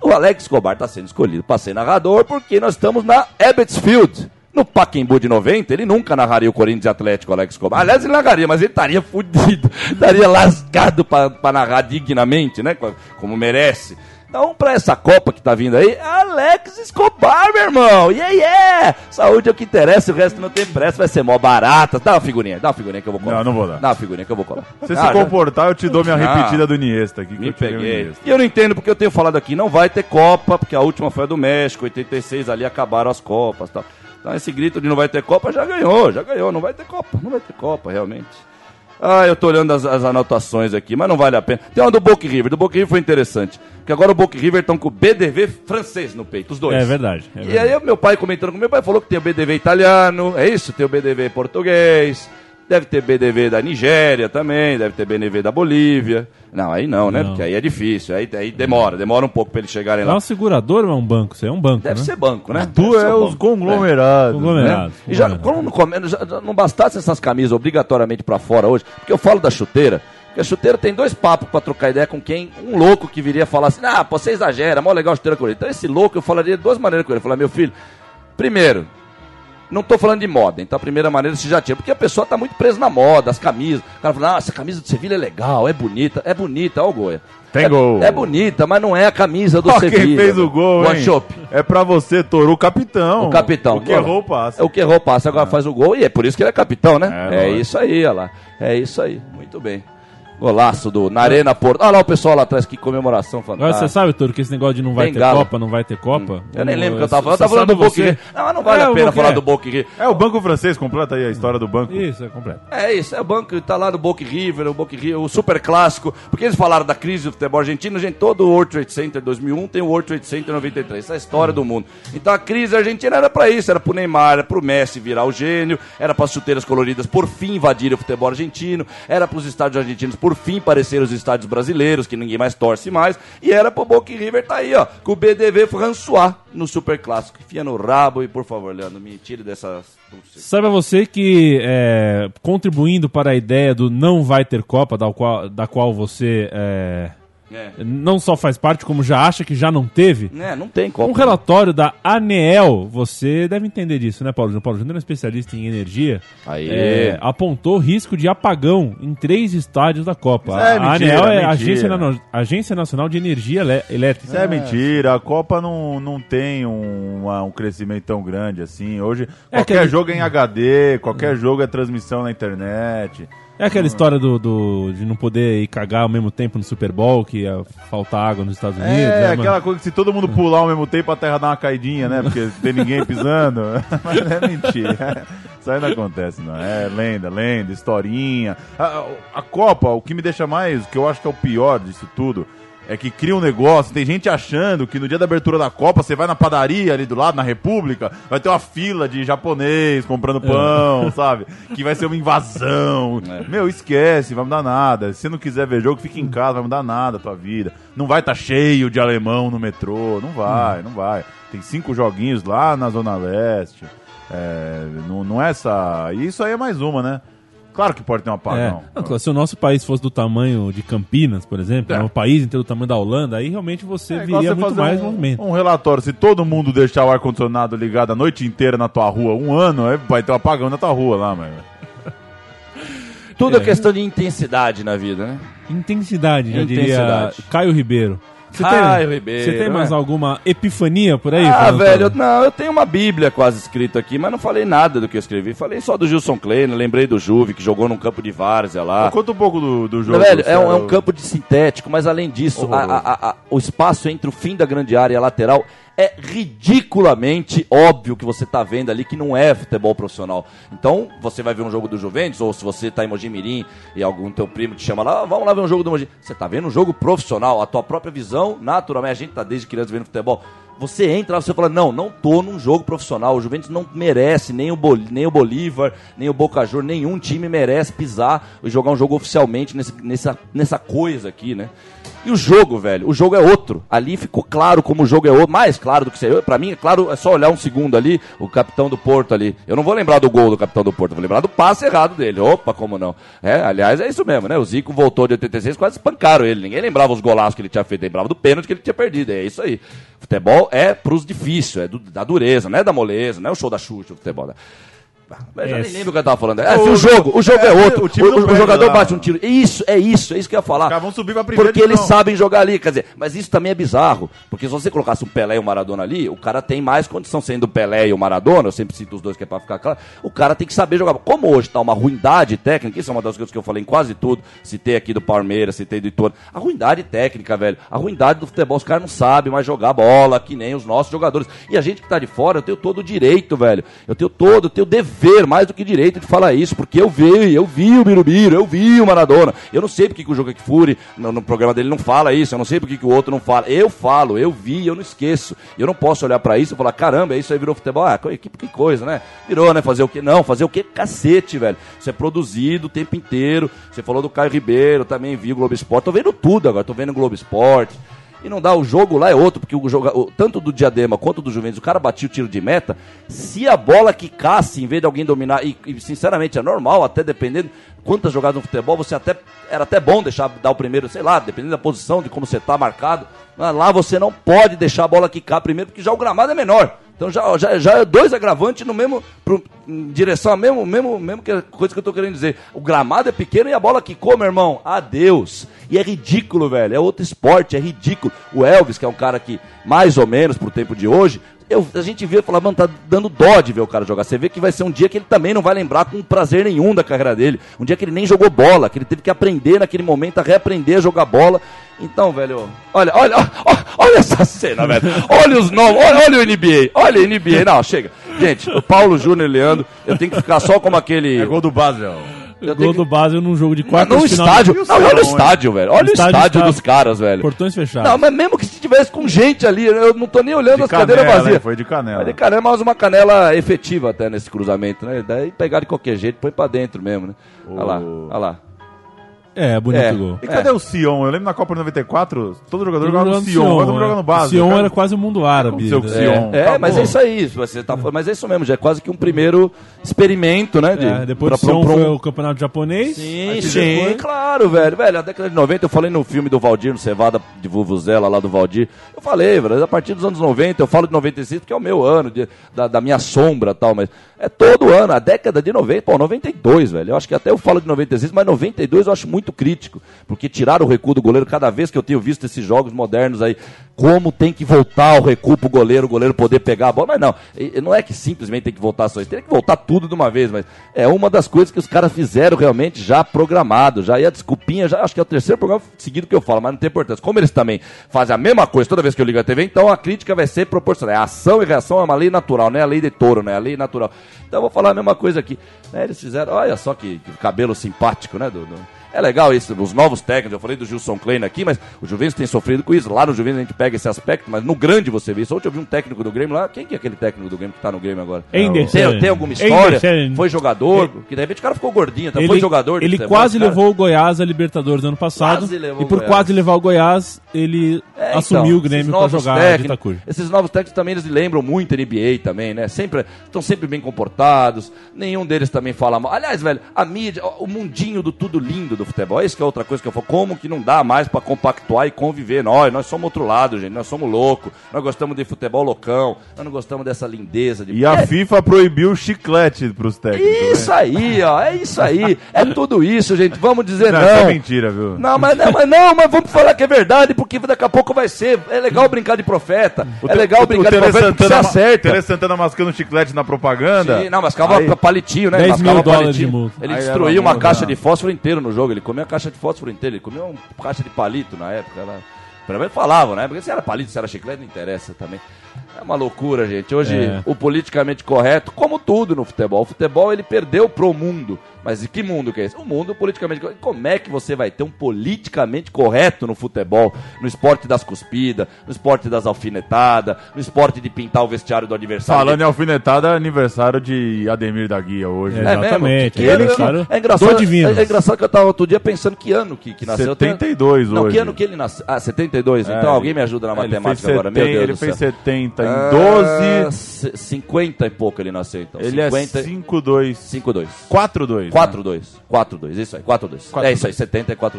O Alex Escobar está sendo escolhido para ser narrador porque nós estamos na Ebbets Field. No Pacaembu de 90, ele nunca narraria o Corinthians Atlético, Alex Escobar. Aliás, ele narraria, mas ele estaria fudido, estaria lasgado para narrar dignamente, né? co- Como merece. Então, para essa Copa que tá vindo aí, Alex Escobar, meu irmão! Yeah, yeah! Saúde é o que interessa, o resto não tem pressa, vai ser mó barata. Dá uma figurinha, dá uma figurinha que eu vou colar. Não, não vou dar. Dá uma figurinha que eu vou colar. Se você Ah, se comportar, eu te dou minha Ah. repetida do Iniesta aqui. que me eu peguei. Iniesta. E eu não entendo porque eu tenho falado aqui, não vai ter Copa, porque a última foi a do México, 86, ali acabaram as Copas e tal. Então esse grito de não vai ter Copa já ganhou, já ganhou, não vai ter Copa, não vai ter Copa, realmente. Ah, eu tô olhando as, as anotações aqui, mas não vale a pena. Tem uma do Boca River, do Boca River foi interessante, porque agora o Boca River estão com o BDV francês no peito, os dois. É verdade. é E verdade. aí o meu pai comentando com meu pai falou que tem o BDV italiano, é isso? Tem o BDV português, deve ter BDV da Nigéria também, deve ter BDV da Bolívia. Não, aí não, né? Não. Porque aí é difícil, aí, aí demora, demora um pouco pra eles chegarem É lá. um segurador ou é um banco? Isso é um banco, Deve né? ser banco, né? Tu é os banco. conglomerados. Conglomerado. né? E já, não, come- já- não bastasse essas camisas obrigatoriamente pra fora hoje, porque eu falo da chuteira, porque a chuteira tem dois papos pra trocar ideia com quem? Um louco que viria falar assim, ah, pô, você exagera, mó legal a chuteira com ele. Então esse louco eu falaria de duas maneiras com ele. Eu falaria, meu filho, primeiro, não tô falando de moda, então a primeira maneira você já tinha, porque a pessoa tá muito presa na moda, as camisas. O cara fala, ah, essa camisa do Sevilha é legal, é bonita, é bonita, ó o Goia. Tem é, gol. É bonita, mas não é a camisa do Ó, Sevilha. quem fez o gol, One hein? Shop. É pra você, Toro, o capitão. O capitão. O que errou, passa. O que errou, passa. Agora faz o gol e é por isso que ele é capitão, né? É, É, isso aí, olha lá. É isso aí. Muito bem. Golaço do na Arena Porto. Olha lá o pessoal lá atrás, que comemoração Agora fantástica. você sabe, Toro, que esse negócio de não vai ter. Copa, não vai ter Copa. Eu nem lembro o que eu tava falando. Eu tava falando do Boca você- Rio. Não, mas não vale É, a pena falar é. do Boca Rio. É o banco francês, completa aí a história do banco. Isso, é completo. É isso, é o banco, tá lá no Boca River, o Boca River, o super clássico. Porque eles falaram da crise do futebol argentino, gente, todo o World Trade Center 2001 tem o World Trade Center 93, essa é a história do mundo. Então a crise argentina era pra isso, era pro Neymar, era pro Messi virar o gênio, era pras chuteiras coloridas por fim invadirem o futebol argentino, era pros estádios argentinos por fim parecer os estádios brasileiros, que ninguém mais torce mais, e era pro Boca River tá aí, ó, com o BDV François no super clássico. Enfia no rabo e, por favor, Leandro, me tire dessas... Saiba você que, é, contribuindo para a ideia do não vai ter Copa, da qual, da qual você é, É. não só faz parte, como já acha que já não teve, É, não tem como. um relatório da ANEEL, você deve entender disso, né, Paulo Júnior? Paulo Júnior é um especialista em energia, Aí. é, apontou risco de apagão em três estádios da Copa. Isso é a mentira, ANEEL é a mentira. Agência, Nano- Agência Nacional de Energia Elé- Elétrica. Isso é mentira, a Copa não, não tem um, uma- um crescimento tão grande assim. Hoje, É qualquer aquele- jogo é em HD, qualquer jogo é transmissão na internet. É aquela história do, do- de não poder ir cagar ao mesmo tempo no Super Bowl, que ia faltar água nos Estados Unidos. É, né, aquela mano? coisa que se todo mundo pular ao mesmo tempo, a terra dá uma caidinha, né? Porque tem ninguém pisando. Mas é mentira. Isso aí não acontece, não. É lenda, lenda, historinha. A, a Copa, o que me deixa mais, o que eu acho que é o pior disso tudo, é que cria um negócio, tem gente achando que no dia da abertura da Copa, você vai na padaria ali do lado, na República, vai ter uma fila de japonês comprando pão, sabe? Que vai ser uma invasão. Meu, esquece, vai mudar nada. Se você não quiser ver jogo, fica em casa, vai mudar nada a tua vida. Não vai estar cheio de alemão no metrô, não vai, não vai. Tem cinco joguinhos lá na Zona Leste. É, não, não é essa. E isso aí é mais uma, né? Claro que pode ter um É. apagão. Não, claro, se o nosso país fosse do tamanho de Campinas, por exemplo, É. né, um país inteiro do tamanho da Holanda, aí realmente você É viria você muito fazer mais um, movimento. um relatório. Se todo mundo deixar o ar-condicionado ligado a noite inteira na tua rua, um ano, aí vai ter um apagão na tua rua lá, mano. Tudo é questão de intensidade na vida, né? Intensidade, já diria Intensidade. Caio Ribeiro. Você Caio tem, Ribeiro, Você tem mais é. alguma epifania por aí? ah, velho, eu, não, eu tenho uma bíblia quase escrita aqui, mas não falei nada do que eu escrevi. Falei só do Gilson Kleiner, lembrei do Juve, que jogou num campo de várzea lá. Conta um pouco do, do jogo. velho, é um, é um campo de sintético, mas além disso, a- a- a- o espaço entre o fim da grande área e a lateral é ridiculamente óbvio que você tá vendo ali que não é futebol profissional. Então, você vai ver um jogo do Juventus, ou se você tá em Mojimirim e algum teu primo te chama lá, "Ah, vamos lá ver um jogo do Mogi. Você tá vendo um jogo profissional, a tua própria visão, naturalmente, a gente tá desde criança vendo futebol. Você entra lá, você fala, não, não tô num jogo profissional. O Juventus não merece, nem o, Bol nem o Bolívar, nem o Boca Juniors, nenhum time merece pisar e jogar um jogo oficialmente nesse, nessa, nessa coisa aqui, né? E o jogo, velho, o jogo é outro. Ali ficou claro como o jogo é outro, mais claro do que seria. Pra mim, é claro, é só olhar um segundo ali, o capitão do Porto ali. Eu não vou lembrar do gol do capitão do Porto, vou lembrar do passe errado dele. Opa, como não? É, aliás, é isso mesmo, né? O Zico voltou de 86, quase espancaram ele. Ninguém lembrava os golaços que ele tinha feito, lembrava do pênalti que ele tinha perdido. É isso aí. Futebol é pros difíceis, é do- da dureza, não é da moleza, não é o show da Xuxa, o futebol. né? Eu já nem lembro o que eu tava falando. É, o- o jogo, o jogo é, é, outro. o O, não o- o jogador lá. bate um tiro. Isso, é isso, é isso que eu ia falar. Vão subir pra primeira Porque eles divisão. sabem jogar ali, quer dizer, mas isso também é bizarro. Porque se você colocasse um Pelé e um Maradona ali, o cara tem mais condição sendo o Pelé e o Maradona, eu sempre cito os dois que é pra ficar claro. O cara tem que saber jogar. Como hoje tá uma ruindade técnica, isso é uma das coisas que eu falei em quase tudo. Citei aqui do Palmeiras, citei do Ituano. A ruindade técnica, velho. A ruindade do futebol, os caras não sabem mais jogar bola, que nem os nossos jogadores. E a gente que tá de fora, eu tenho todo o direito, velho. Eu tenho todo, eu tenho dever, mais do que direito de falar isso, porque eu vi, eu vi o Birubiru, eu vi o Maradona. Eu não sei porque que o Jogo Furi no, no programa dele não fala isso, eu não sei porque que o outro não fala. Eu falo, eu vi, eu não esqueço. Eu não posso olhar pra isso e falar, caramba, isso aí virou futebol. Ah, que, que coisa, né? Virou, né? Fazer o quê? Não, fazer o quê? Cacete, velho. Isso é produzido o tempo inteiro. Você falou do Caio Ribeiro, também vi o Globo Esporte. Tô vendo tudo agora, tô vendo o Globo Esporte. E não dá, o jogo lá é outro, porque o jogo, tanto do Diadema quanto do Juventus, o cara batia o tiro de meta. Se a bola quicasse, em vez de alguém dominar, e, e, sinceramente é normal, até dependendo quantas jogadas no futebol, você até era até bom deixar dar o primeiro, sei lá, dependendo da posição, de como você tá marcado. Lá você não pode deixar a bola quicar primeiro, porque já o gramado é menor. Então já, já, já é dois agravantes no mesmo, pro, em direção à mesmo, mesmo, mesmo que a coisa que eu tô querendo dizer. O gramado é pequeno e a bola quicou, meu irmão. Adeus. E é ridículo, velho. É outro esporte, é ridículo. O Elvis, que é um cara que, mais ou menos pro tempo de hoje, eu, a gente vê e fala, mano, tá dando dó de ver o cara jogar. Você vê que vai ser um dia que ele também não vai lembrar com prazer nenhum da carreira dele. Um dia que ele nem jogou bola, que ele teve que aprender naquele momento a reaprender a jogar bola. Então, velho, olha, olha, olha, olha essa cena, velho. Olha os nomes, olha, olha o NBA, olha o NBA. Não, chega. Gente, o Paulo Júnior e Leandro, eu tenho que ficar só como aquele. É gol do Basel. eu Gol que- do Basel num jogo de Mas quartas no final. estádio. E Não, olha o estádio, velho. Olha o Estádio estádio está- dos caras, velho. Portões fechados. Não, mas mesmo que tivesse com gente ali, eu não tô nem olhando De as cadeiras vazias. Foi de canela. Mas de canela, mas uma canela efetiva até nesse cruzamento, né? Daí pegar de qualquer jeito, põe pra dentro mesmo, né? Olha lá, olha lá. É, bonito É. gol. E cadê o Sion? Eu lembro na Copa de 94, todo jogador jogava no Sion, agora é. estamos jogando no Basel. O Sion cara. era quase o mundo árabe. né? Sion? É, Tá mas bom. é isso aí, você tá, mas é isso mesmo, já é quase que um primeiro experimento, né? De, É, depois pra- Sion pra um- foi o campeonato japonês. Sim, sim, depois- claro, velho. Velho, a década de 90, eu falei no filme do Valdir, no Cevada de Vuvuzela lá do Valdir. Eu falei, velho, a partir dos anos 90, eu falo de 96 porque é o meu ano, de- da, da minha sombra e tal, mas é todo ano, a década de 90, pô, 92, velho. Eu acho que até eu falo de 96, mas 92 eu acho muito crítico, porque tirar o recuo do goleiro, cada vez que eu tenho visto esses jogos modernos aí, como tem que voltar o recuo pro goleiro, o goleiro poder pegar a bola, mas não, não é que simplesmente tem que voltar só isso, tem que voltar tudo de uma vez, mas é uma das coisas que os caras fizeram realmente já programado, já e a desculpinha, já acho que é o terceiro programa seguido que eu falo, mas não tem importância. Como eles também fazem a mesma coisa toda vez que eu ligo a TV, então a crítica vai ser proporcional. É ação e reação é uma lei natural, não é a lei de touro, né? É a lei natural. Então eu vou falar a mesma coisa aqui. né? Eles fizeram, olha só que, que cabelo simpático, né? Do, do- é legal isso, os novos técnicos, eu falei do Gilson Klein aqui, mas o Juventus tem sofrido com isso. Lá no Juventus a gente pega esse aspecto, mas no grande você vê isso. Ontem eu vi um técnico do Grêmio lá, quem que é aquele técnico do Grêmio que tá no Grêmio agora? Henderson. Tem, tem alguma história? Henderson. Foi jogador? Que de repente o cara ficou gordinho, então Ele, foi jogador. ele futebol, quase cara. levou o Goiás à Libertadores ano passado. Quase levou e por quase levar o Goiás, ele É, assumiu então, o Grêmio esses pra novos jogar de Itacur. Esses novos técnicos também eles lembram muito NBA também, né? Sempre estão sempre bem comportados. Nenhum deles também fala mal. Aliás, velho, a mídia, o mundinho do tudo lindo do futebol, isso que é outra coisa que eu falo, como que não dá mais pra compactuar e conviver nós, nós somos outro lado, gente, nós somos loucos. Nós gostamos de futebol loucão, nós não gostamos dessa lindeza de E a É, FIFA proibiu o chiclete pros técnicos. Isso né? aí, ó, é isso aí. É tudo isso, gente. Vamos dizer Não, não. isso é mentira, viu? Não, mas não, mas não, mas vamos falar que é verdade, porque daqui a pouco vai ser. É legal brincar de profeta. O é legal o- brincar o de profeta você Santana ma- acerta. Tele Santana mascando chiclete na propaganda. Sim, não, mas ficava Aí- palitinho, né? 10 Mascava mil dólares palitinho. de multa. Ele Aí destruiu uma caixa né? de fósforo inteiro no jogo. Ele comia a caixa de fósforo inteiro. Ele comia uma caixa de palito na época. Ela... Pelo menos falavam, né? Porque se era palito, se era chiclete, não interessa também. É uma loucura, gente. Hoje, É. o politicamente correto, como tudo no futebol. O futebol, ele perdeu pro mundo. Mas e que mundo que é esse? O mundo politicamente correto. Como é que você vai ter um politicamente correto no futebol? No esporte das cuspidas, no esporte das alfinetadas, no esporte de pintar o vestiário do adversário. Falando em alfinetada, é aniversário de Ademir da Guia hoje. É. É Exatamente, mesmo? Que, que ele, é, engraçado, é, é engraçado que eu tava outro dia pensando que ano que, que nasceu. 72 Não, que hoje. ano que ele nasceu? Ah, 72. É, então alguém me ajuda na matemática agora, meu 70, Deus Ele do fez céu. 70 em Ah, 12. c- 50 e pouco ele nasceu, então. Ele é 50 5-2. 5-2. 4-2. 4-2. 4-2, isso aí, 4-2. Quatro, É isso aí, 70 e 4-2.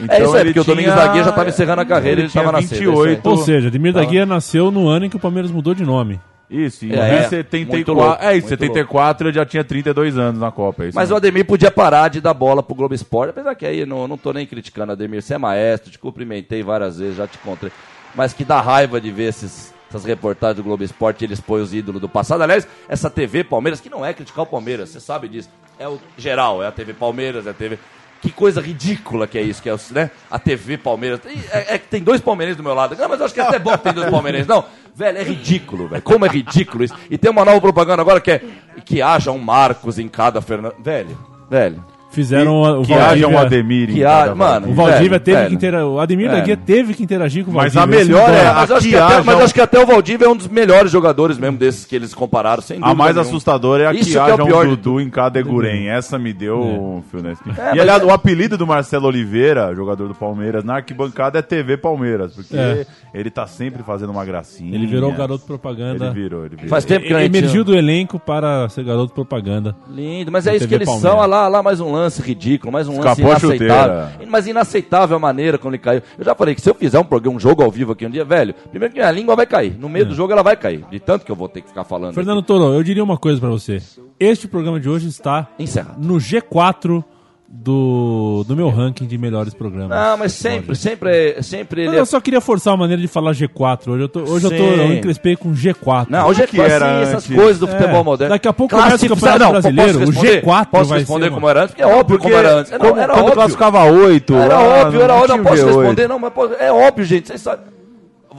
Então é isso aí, porque o Domingos da Guia já tava encerrando a carreira, ele ele, tava tinha nascendo. é isso aí. 28. Ou seja, Ademir da. Guia nasceu no ano em que o Palmeiras mudou de nome. Isso, em É, é, muito 74. louco, é, em muito 74 ele já tinha 32 anos na Copa. É isso Mas o mesmo. Ademir podia parar de dar bola pro Globo Esporte, apesar que aí não, não tô nem criticando, Ademir. Você é maestro, te cumprimentei várias vezes, já te encontrei. Mas que dá raiva de ver esses, essas reportagens do Globo Esporte e eles põem os ídolos do passado. Aliás, essa TV Palmeiras, que não é criticar o Palmeiras, você sabe disso. É o geral, é a TV Palmeiras, é a TV. Que coisa ridícula que é isso, que é né? a TV Palmeiras. É, é que tem dois palmeirenses do meu lado. Não, mas eu acho que é até bom que tem dois palmeirenses. Não, velho, é ridículo, velho. Como é ridículo isso. E tem uma nova propaganda agora que é que haja um Marcos em cada Fernando. Velho, velho. Fizeram o- o que haja Valdívia. um Ademir em Que há- mano, O Valdívia Velho, teve velho. que interagir. O Ademir da Velho. Guia teve que interagir com o Mas Valdívia. a melhor esse é a- Mas, acho que, até, haja mas um- acho que até o Valdívia é um dos melhores jogadores mesmo desses que eles compararam, sem dúvida A mais nenhuma. assustadora é a Isso que que é o haja pior um de Dudu em cada Eguren. Essa me deu um fio espinha. É, e mas aliás, é- o apelido do Marcelo Oliveira, jogador do Palmeiras, na arquibancada é TV Palmeiras, porque É. ele tá sempre fazendo uma gracinha. Ele virou o garoto propaganda. Ele virou, ele virou. Faz tempo que Ele emergiu do elenco para ser garoto propaganda. Lindo, mas é Da isso que eles são. Olha lá, olha lá mais um lance ridículo, mais um lance Escapou chuteira. inaceitável. Mas inaceitável a maneira como ele caiu. Eu já falei que se eu fizer um programa, um jogo ao vivo aqui um dia, velho, primeiro que minha língua vai cair. No meio do jogo ela vai cair. De tanto que eu vou ter que ficar falando. Fernando aqui. Toro, eu diria uma coisa pra você. Este programa de hoje está Encerrado. no G4 do, do meu ranking de melhores programas. Não, mas sempre, sempre, é- sempre ele Eu é... só queria forçar a maneira de falar G4. Hoje eu tô, hoje eu, tô, Sim. eu encrespei com G4. Não, hoje é que era assim, essas coisas do É, futebol moderno. daqui a pouco começa o Campeonato não, Brasileiro, o responder? G4 Posso vai responder ser como era antes? Porque é óbvio como era antes. É, não, era quando óbvio. classificava 8. Era óbvio, era óbvio. Não posso tinha G8. responder, não, mas é óbvio, gente. Vocês sabem.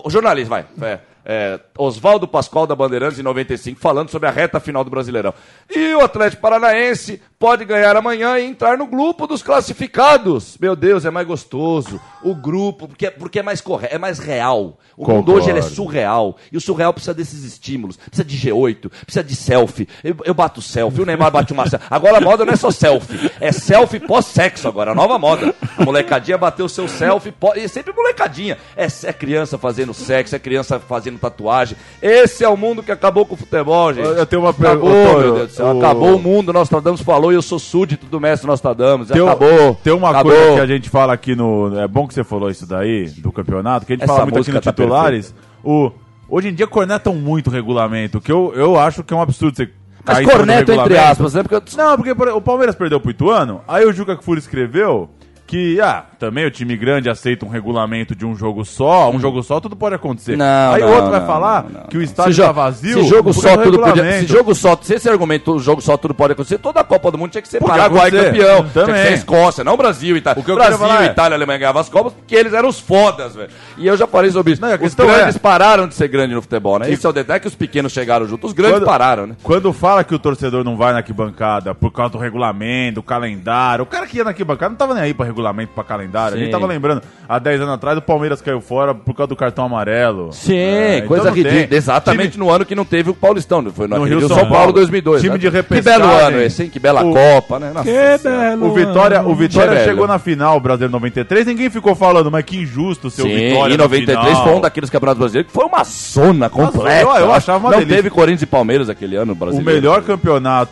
O jornalista, vai. É, é, Oswaldo Pascoal da Bandeirantes em 95, falando sobre a reta final do Brasileirão. E o Atlético Paranaense pode ganhar amanhã e entrar no grupo dos classificados. Meu Deus, é mais gostoso. O grupo, porque, porque é mais correto, é mais real. O mundo Concordo. hoje ele é surreal. E o surreal precisa desses estímulos. Precisa de G8, precisa de selfie. Eu, eu bato selfie, o Neymar bate uma selfie. Agora a moda não é só selfie, é selfie pós-sexo agora, a nova moda. A molecadinha bateu o seu selfie, pós, e é sempre molecadinha. É, é criança fazendo sexo, é criança fazendo tatuagem. Esse é o mundo que acabou com o futebol, gente. Eu tenho uma Acabou, pergunta, meu Deus do céu. o- Acabou o mundo, Nostradamus falou e eu sou súdito do mestre Nostradamus. Tem, acabou. tem uma acabou. coisa que a gente fala aqui no. É bom que você falou isso daí, do campeonato, que a gente Essa fala muito aqui no tá titulares. o, hoje em dia cornetam muito o regulamento, que eu, eu acho que é um absurdo você. Mas corneto entre aspas, né? Porque eu- Não, porque por- o Palmeiras perdeu pro Ituano, aí o Juca Kfouri escreveu que, ah, também o time grande aceita um regulamento de um jogo só, um jogo só, tudo pode acontecer. Não, aí o não, outro vai não, falar não, que o estádio tá jo- vazio. Se jogo só tudo podia. Se jogo só, se esse argumento, jogo só tudo pode acontecer, toda a Copa do Mundo tinha que ser Podia Paraguai acontecer. campeão. Tinha que Também. ser Escócia, não Brasil Itália. O Brasil, falar é- Itália Alemanha ganhavam as Copas porque eles eram os fodas, velho. E eu já falei sobre isso. Não, os questão grandes é- pararam de ser grandes no futebol, né? Isso é o detalhe que os pequenos chegaram junto. Os grandes Quando- pararam, né? Quando fala que o torcedor não vai na arquibancada por causa do regulamento, do calendário, o cara que ia na arquibancada não tava nem aí pra regulamento, pra calendário. A gente Sim. tava lembrando, há 10 anos atrás o Palmeiras caiu fora por causa do cartão amarelo. Sim, É, então coisa tem. ridícula. Exatamente Time- no ano que não teve o Paulistão. Foi no, No Rio Rio São São Paulo Paulo. 2002. Time né? de Que belo repescagem. ano esse, hein? Que bela O- Copa, né? Nossa Que belo O Vitória, o Vitória velho. chegou na final, o Brasileiro 93, ninguém ficou falando, mas que injusto o Sim, Vitória em na 93 final. foi um daqueles campeonatos brasileiros que foi uma zona completa. eu- eu achava uma Não delícia. teve Corinthians e Palmeiras aquele ano O brasileiro. melhor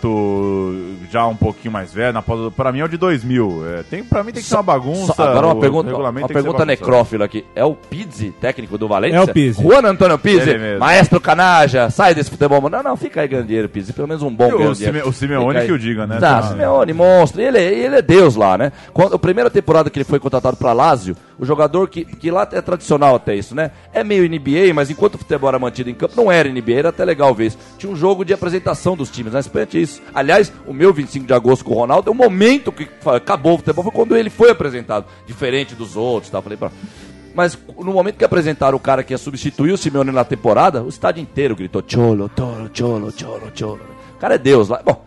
campeonato, já um pouquinho mais velho, na pra mim é o de 2000. É, tem, pra mim tem que ser uma bagunça. Só- agora uma pergunta, uma pergunta necrófila aqui. É o Pizzi, técnico do Valência? É o Pizzi. Juan Antônio Pizzi, maestro canaja, sai desse futebol. Não, não, fica aí ganhando dinheiro, Pizzi. Pelo menos um bom E o Sime- o Simeone que o diga, né? Tá. Simeone, monstro. Ele, é- ele é Deus lá, né? Quando, a primeira temporada que ele foi contratado pra Lazio, o jogador que, que lá é tradicional até isso, né? É meio NBA, mas enquanto o futebol era mantido em campo, não era NBA, era até legal ver isso. Tinha um jogo de apresentação dos times, na Espanha tinha isso. Aliás, o meu 25 de agosto com o Ronaldo é o momento que acabou o futebol, foi quando ele foi apresentado, diferente dos outros, tá? Falei, pra... Mas no momento que apresentaram o cara que ia substituir o Simeone na temporada, o estádio inteiro gritou Cholo, Cholo, Cholo, Cholo, Cholo. O cara é Deus lá. Bom,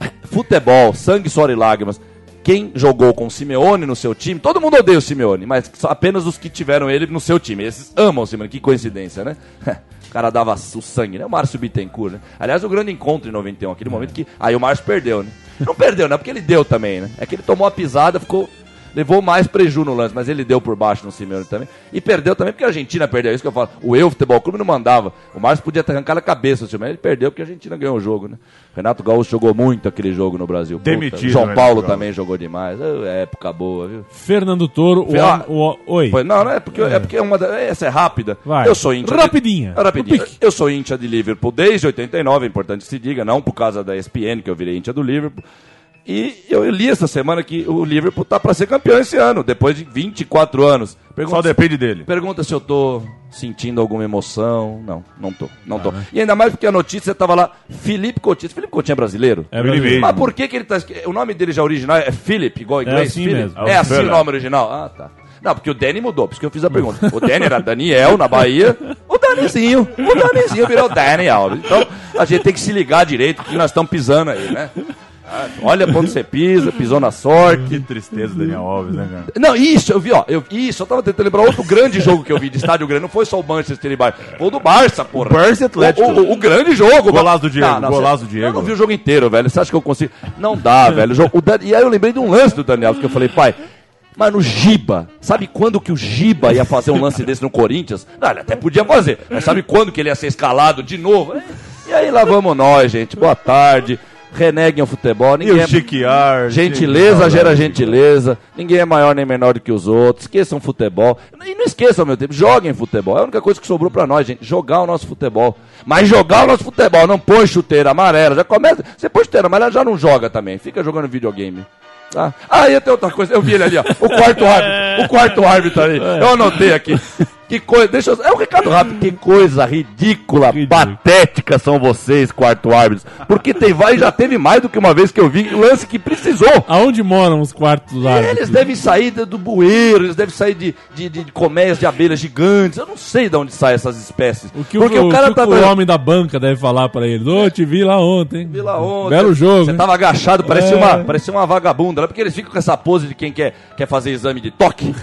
futebol, sangue, suor e lágrimas. Quem jogou com o Simeone no seu time, todo mundo odeia o Simeone, mas apenas os que tiveram ele no seu time. Esses amam o Simeone, que coincidência, né? O cara dava o sangue, né? O Márcio Bittencourt, né? Aliás, o grande encontro em 91, aquele momento que. Aí o Márcio perdeu, né? Não perdeu, né? Porque ele deu também, né? É que ele tomou a pisada, ficou. Levou mais preju no lance, mas ele deu por baixo no Simeone também. E perdeu também porque a Argentina perdeu. É isso que eu falo. O Eu Futebol Clube não mandava. O Márcio podia ter arrancado a cabeça do Simeone. Ele perdeu porque a Argentina ganhou o jogo, né? Renato Gaúcho jogou muito aquele jogo no Brasil. Demitido, João Renato Paulo Gaúcho. também jogou demais. É época boa, viu? Fernando Toro, o, Ah, o- o- Oi. Não, não é porque, é. porque é uma da- essa é rápida. Vai. Eu sou íntia. Rapidinha. De, é rapidinho. No pique. Eu sou íntia de Liverpool desde 89, é importante que se diga, não por causa da ESPN que eu virei íntia do Liverpool. E eu li essa semana que o Liverpool tá para ser campeão esse ano, depois de 24 anos. Só Pergunta, depende dele. pergunta se eu tô sentindo alguma emoção. Não, não tô. Não Ah, tô. né? E ainda mais porque a notícia tava lá, Felipe Coutinho. Felipe Coutinho é brasileiro? É brasileiro. Mas por que, que ele tá. O nome dele já original é Philip, igual É inglês? assim Philip? mesmo. É assim o nome original? Ah, tá. Não, porque o Danny mudou, por isso que eu fiz a pergunta. O Danny era Daniel na Bahia, o Danizinho, o Danizinho virou Danny Alves. Então a gente tem que se ligar direito, porque nós estamos pisando aí, né? Olha onde você pisa, pisou na sorte. Que tristeza, Daniel Alves, né, cara? Não, isso, eu vi, ó. Eu, isso, eu tava tentando lembrar outro grande jogo que eu vi de estádio grande. Não foi só o Manchester e Bayern. Foi o do Barça, porra. Barça e Atlético. O, o- o grande jogo. Golaço do Diego, Não, golaço do Diego. Eu não vi o jogo inteiro, velho. Você acha que eu consigo? Não dá, velho. O jogo- o Dan- E aí eu lembrei de um lance do Daniel, que eu falei, pai. Mano, o Giba, sabe quando que o Giba ia fazer um lance desse no Corinthians? Não, ele até podia fazer, mas sabe quando que ele ia ser escalado de novo? E aí lá vamos nós, gente. Boa tarde. Reneguem o futebol. E Ninguém o é- Chiquiar. Gentileza gera gentileza. Ninguém é maior nem menor do que os outros. Esqueçam futebol. E não esqueçam, meu tempo. Joguem futebol. É a única coisa que sobrou pra nós, gente. Jogar o nosso futebol. Mas jogar o nosso futebol. Não põe chuteira amarela. Já começa. Você põe chuteira amarela, já não joga também. Fica jogando videogame. Tá? Ah, e tem outra coisa. Eu vi ele ali, ó. O quarto árbitro. O quarto árbitro ali. Eu anotei aqui. Que coisa. Deixa eu. É um recado rápido. Que coisa ridícula, patética são vocês, quarto árbitros. Porque tem vai já teve mais do que uma vez que eu vi lance que precisou. Aonde moram os quartos Eles árbitros? devem sair do bueiro, eles devem sair de, de, de, colmeias de abelhas gigantes. Eu não sei de onde saem essas espécies. O que Porque o, o, cara que tá. o homem da banca deve falar pra ele? Ô, te vi lá ontem. Vi lá ontem. Belo jogo. Você hein? tava agachado, parecia, É. uma, parecia uma vagabunda. Não é porque eles ficam com essa pose de quem quer, quer fazer exame de toque.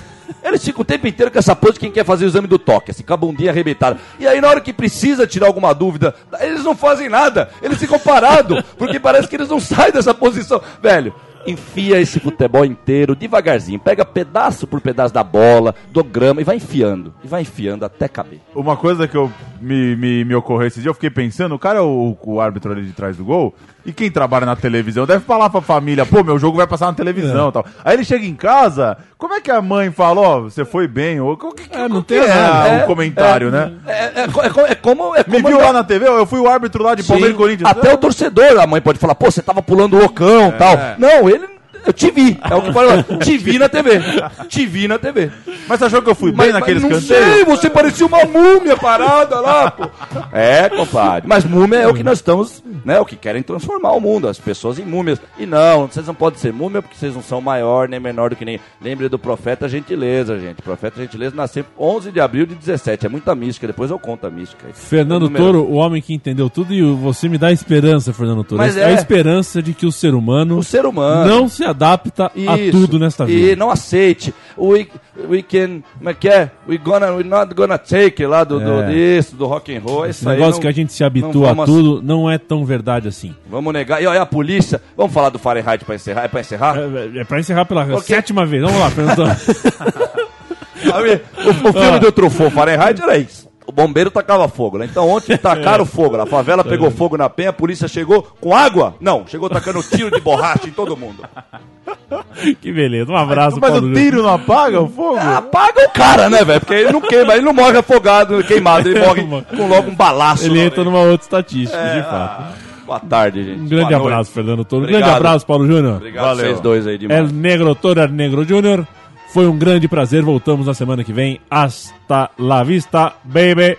Eles ficam o tempo inteiro com essa pose de quem quer fazer o exame do toque, assim, com a bundinha arrebentada. E aí, na hora que precisa tirar alguma dúvida, eles não fazem nada. Eles ficam parados, porque parece que eles não saem dessa posição. Velho, enfia esse futebol inteiro, devagarzinho. Pega pedaço por pedaço da bola, do grama e vai enfiando. E vai enfiando até caber. Uma coisa que eu me, me, me ocorreu esses dias, eu fiquei pensando, o cara é o, o árbitro ali de trás do gol, e quem trabalha na televisão deve falar pra família, pô, meu jogo vai passar na É. televisão e tal. Aí ele chega em casa, como é que a mãe fala, ó, você foi bem? Ou, o que, É, não que tem é o comentário, né? É, é, co- é, co- é como. É Me como viu lá na TV, eu fui o árbitro lá de Palmeiras e Corinthians. Até o torcedor, a mãe pode falar, pô, você tava pulando o ocão e tal. Não, ele. Eu te vi. É o que pode falar. Te vi na TV. Te vi na TV. Mas você achou que eu fui bem naquele não escanteio? sei, você parecia uma múmia parada lá, pô. É, compadre. Mas múmia é o que nós estamos, né? O que querem transformar o mundo, as pessoas em múmias. E não, vocês não podem ser múmia porque vocês não são maior nem menor do que nem. Lembre do profeta Gentileza, gente. Profeta Gentileza nasceu 11 de abril de 17. É muita mística, depois eu conto a mística. Fernando Número- Toro, o homem que entendeu tudo, e você me dá esperança, Fernando Toro. Mas a é. esperança de que o ser humano O ser humano. não se adapta a Isso. tudo nesta vida. E não aceite. We, we can. Como é que é? We gonna, we're not gonna take lá do, do, É. disso, do rock and roll. Esse Isso aí negócio não- que a gente se habitua a tudo não é tão verdade assim. Vamos negar. E olha a polícia. Vamos falar do Fahrenheit pra encerrar? É pra encerrar? É, é pra encerrar pela Ok. sétima vez. Vamos lá. Sabe, o, o filme Ah. do Truffaut, Fahrenheit, era isso. O bombeiro tacava fogo, né? Então ontem tacaram fogo. A favela pegou fogo na penha, a polícia chegou com água? Não, chegou tacando tiro de borracha em todo mundo. que beleza. Um abraço, Mas Paulo o tiro não apaga o fogo? Apaga o cara, né, velho? Porque ele não queima, ele não morre afogado, queimado, ele morre com logo um balaço. Ele na entra numa outra estatística, É, de fato. ah, boa tarde, gente. Um grande Boa noite. abraço, Fernando Toro. Um grande abraço, Paulo Júnior. Obrigado Valeu. vocês dois aí de El Negro Toro, El Negro Júnior. Foi um grande prazer. Voltamos na semana que vem. Hasta la vista, baby.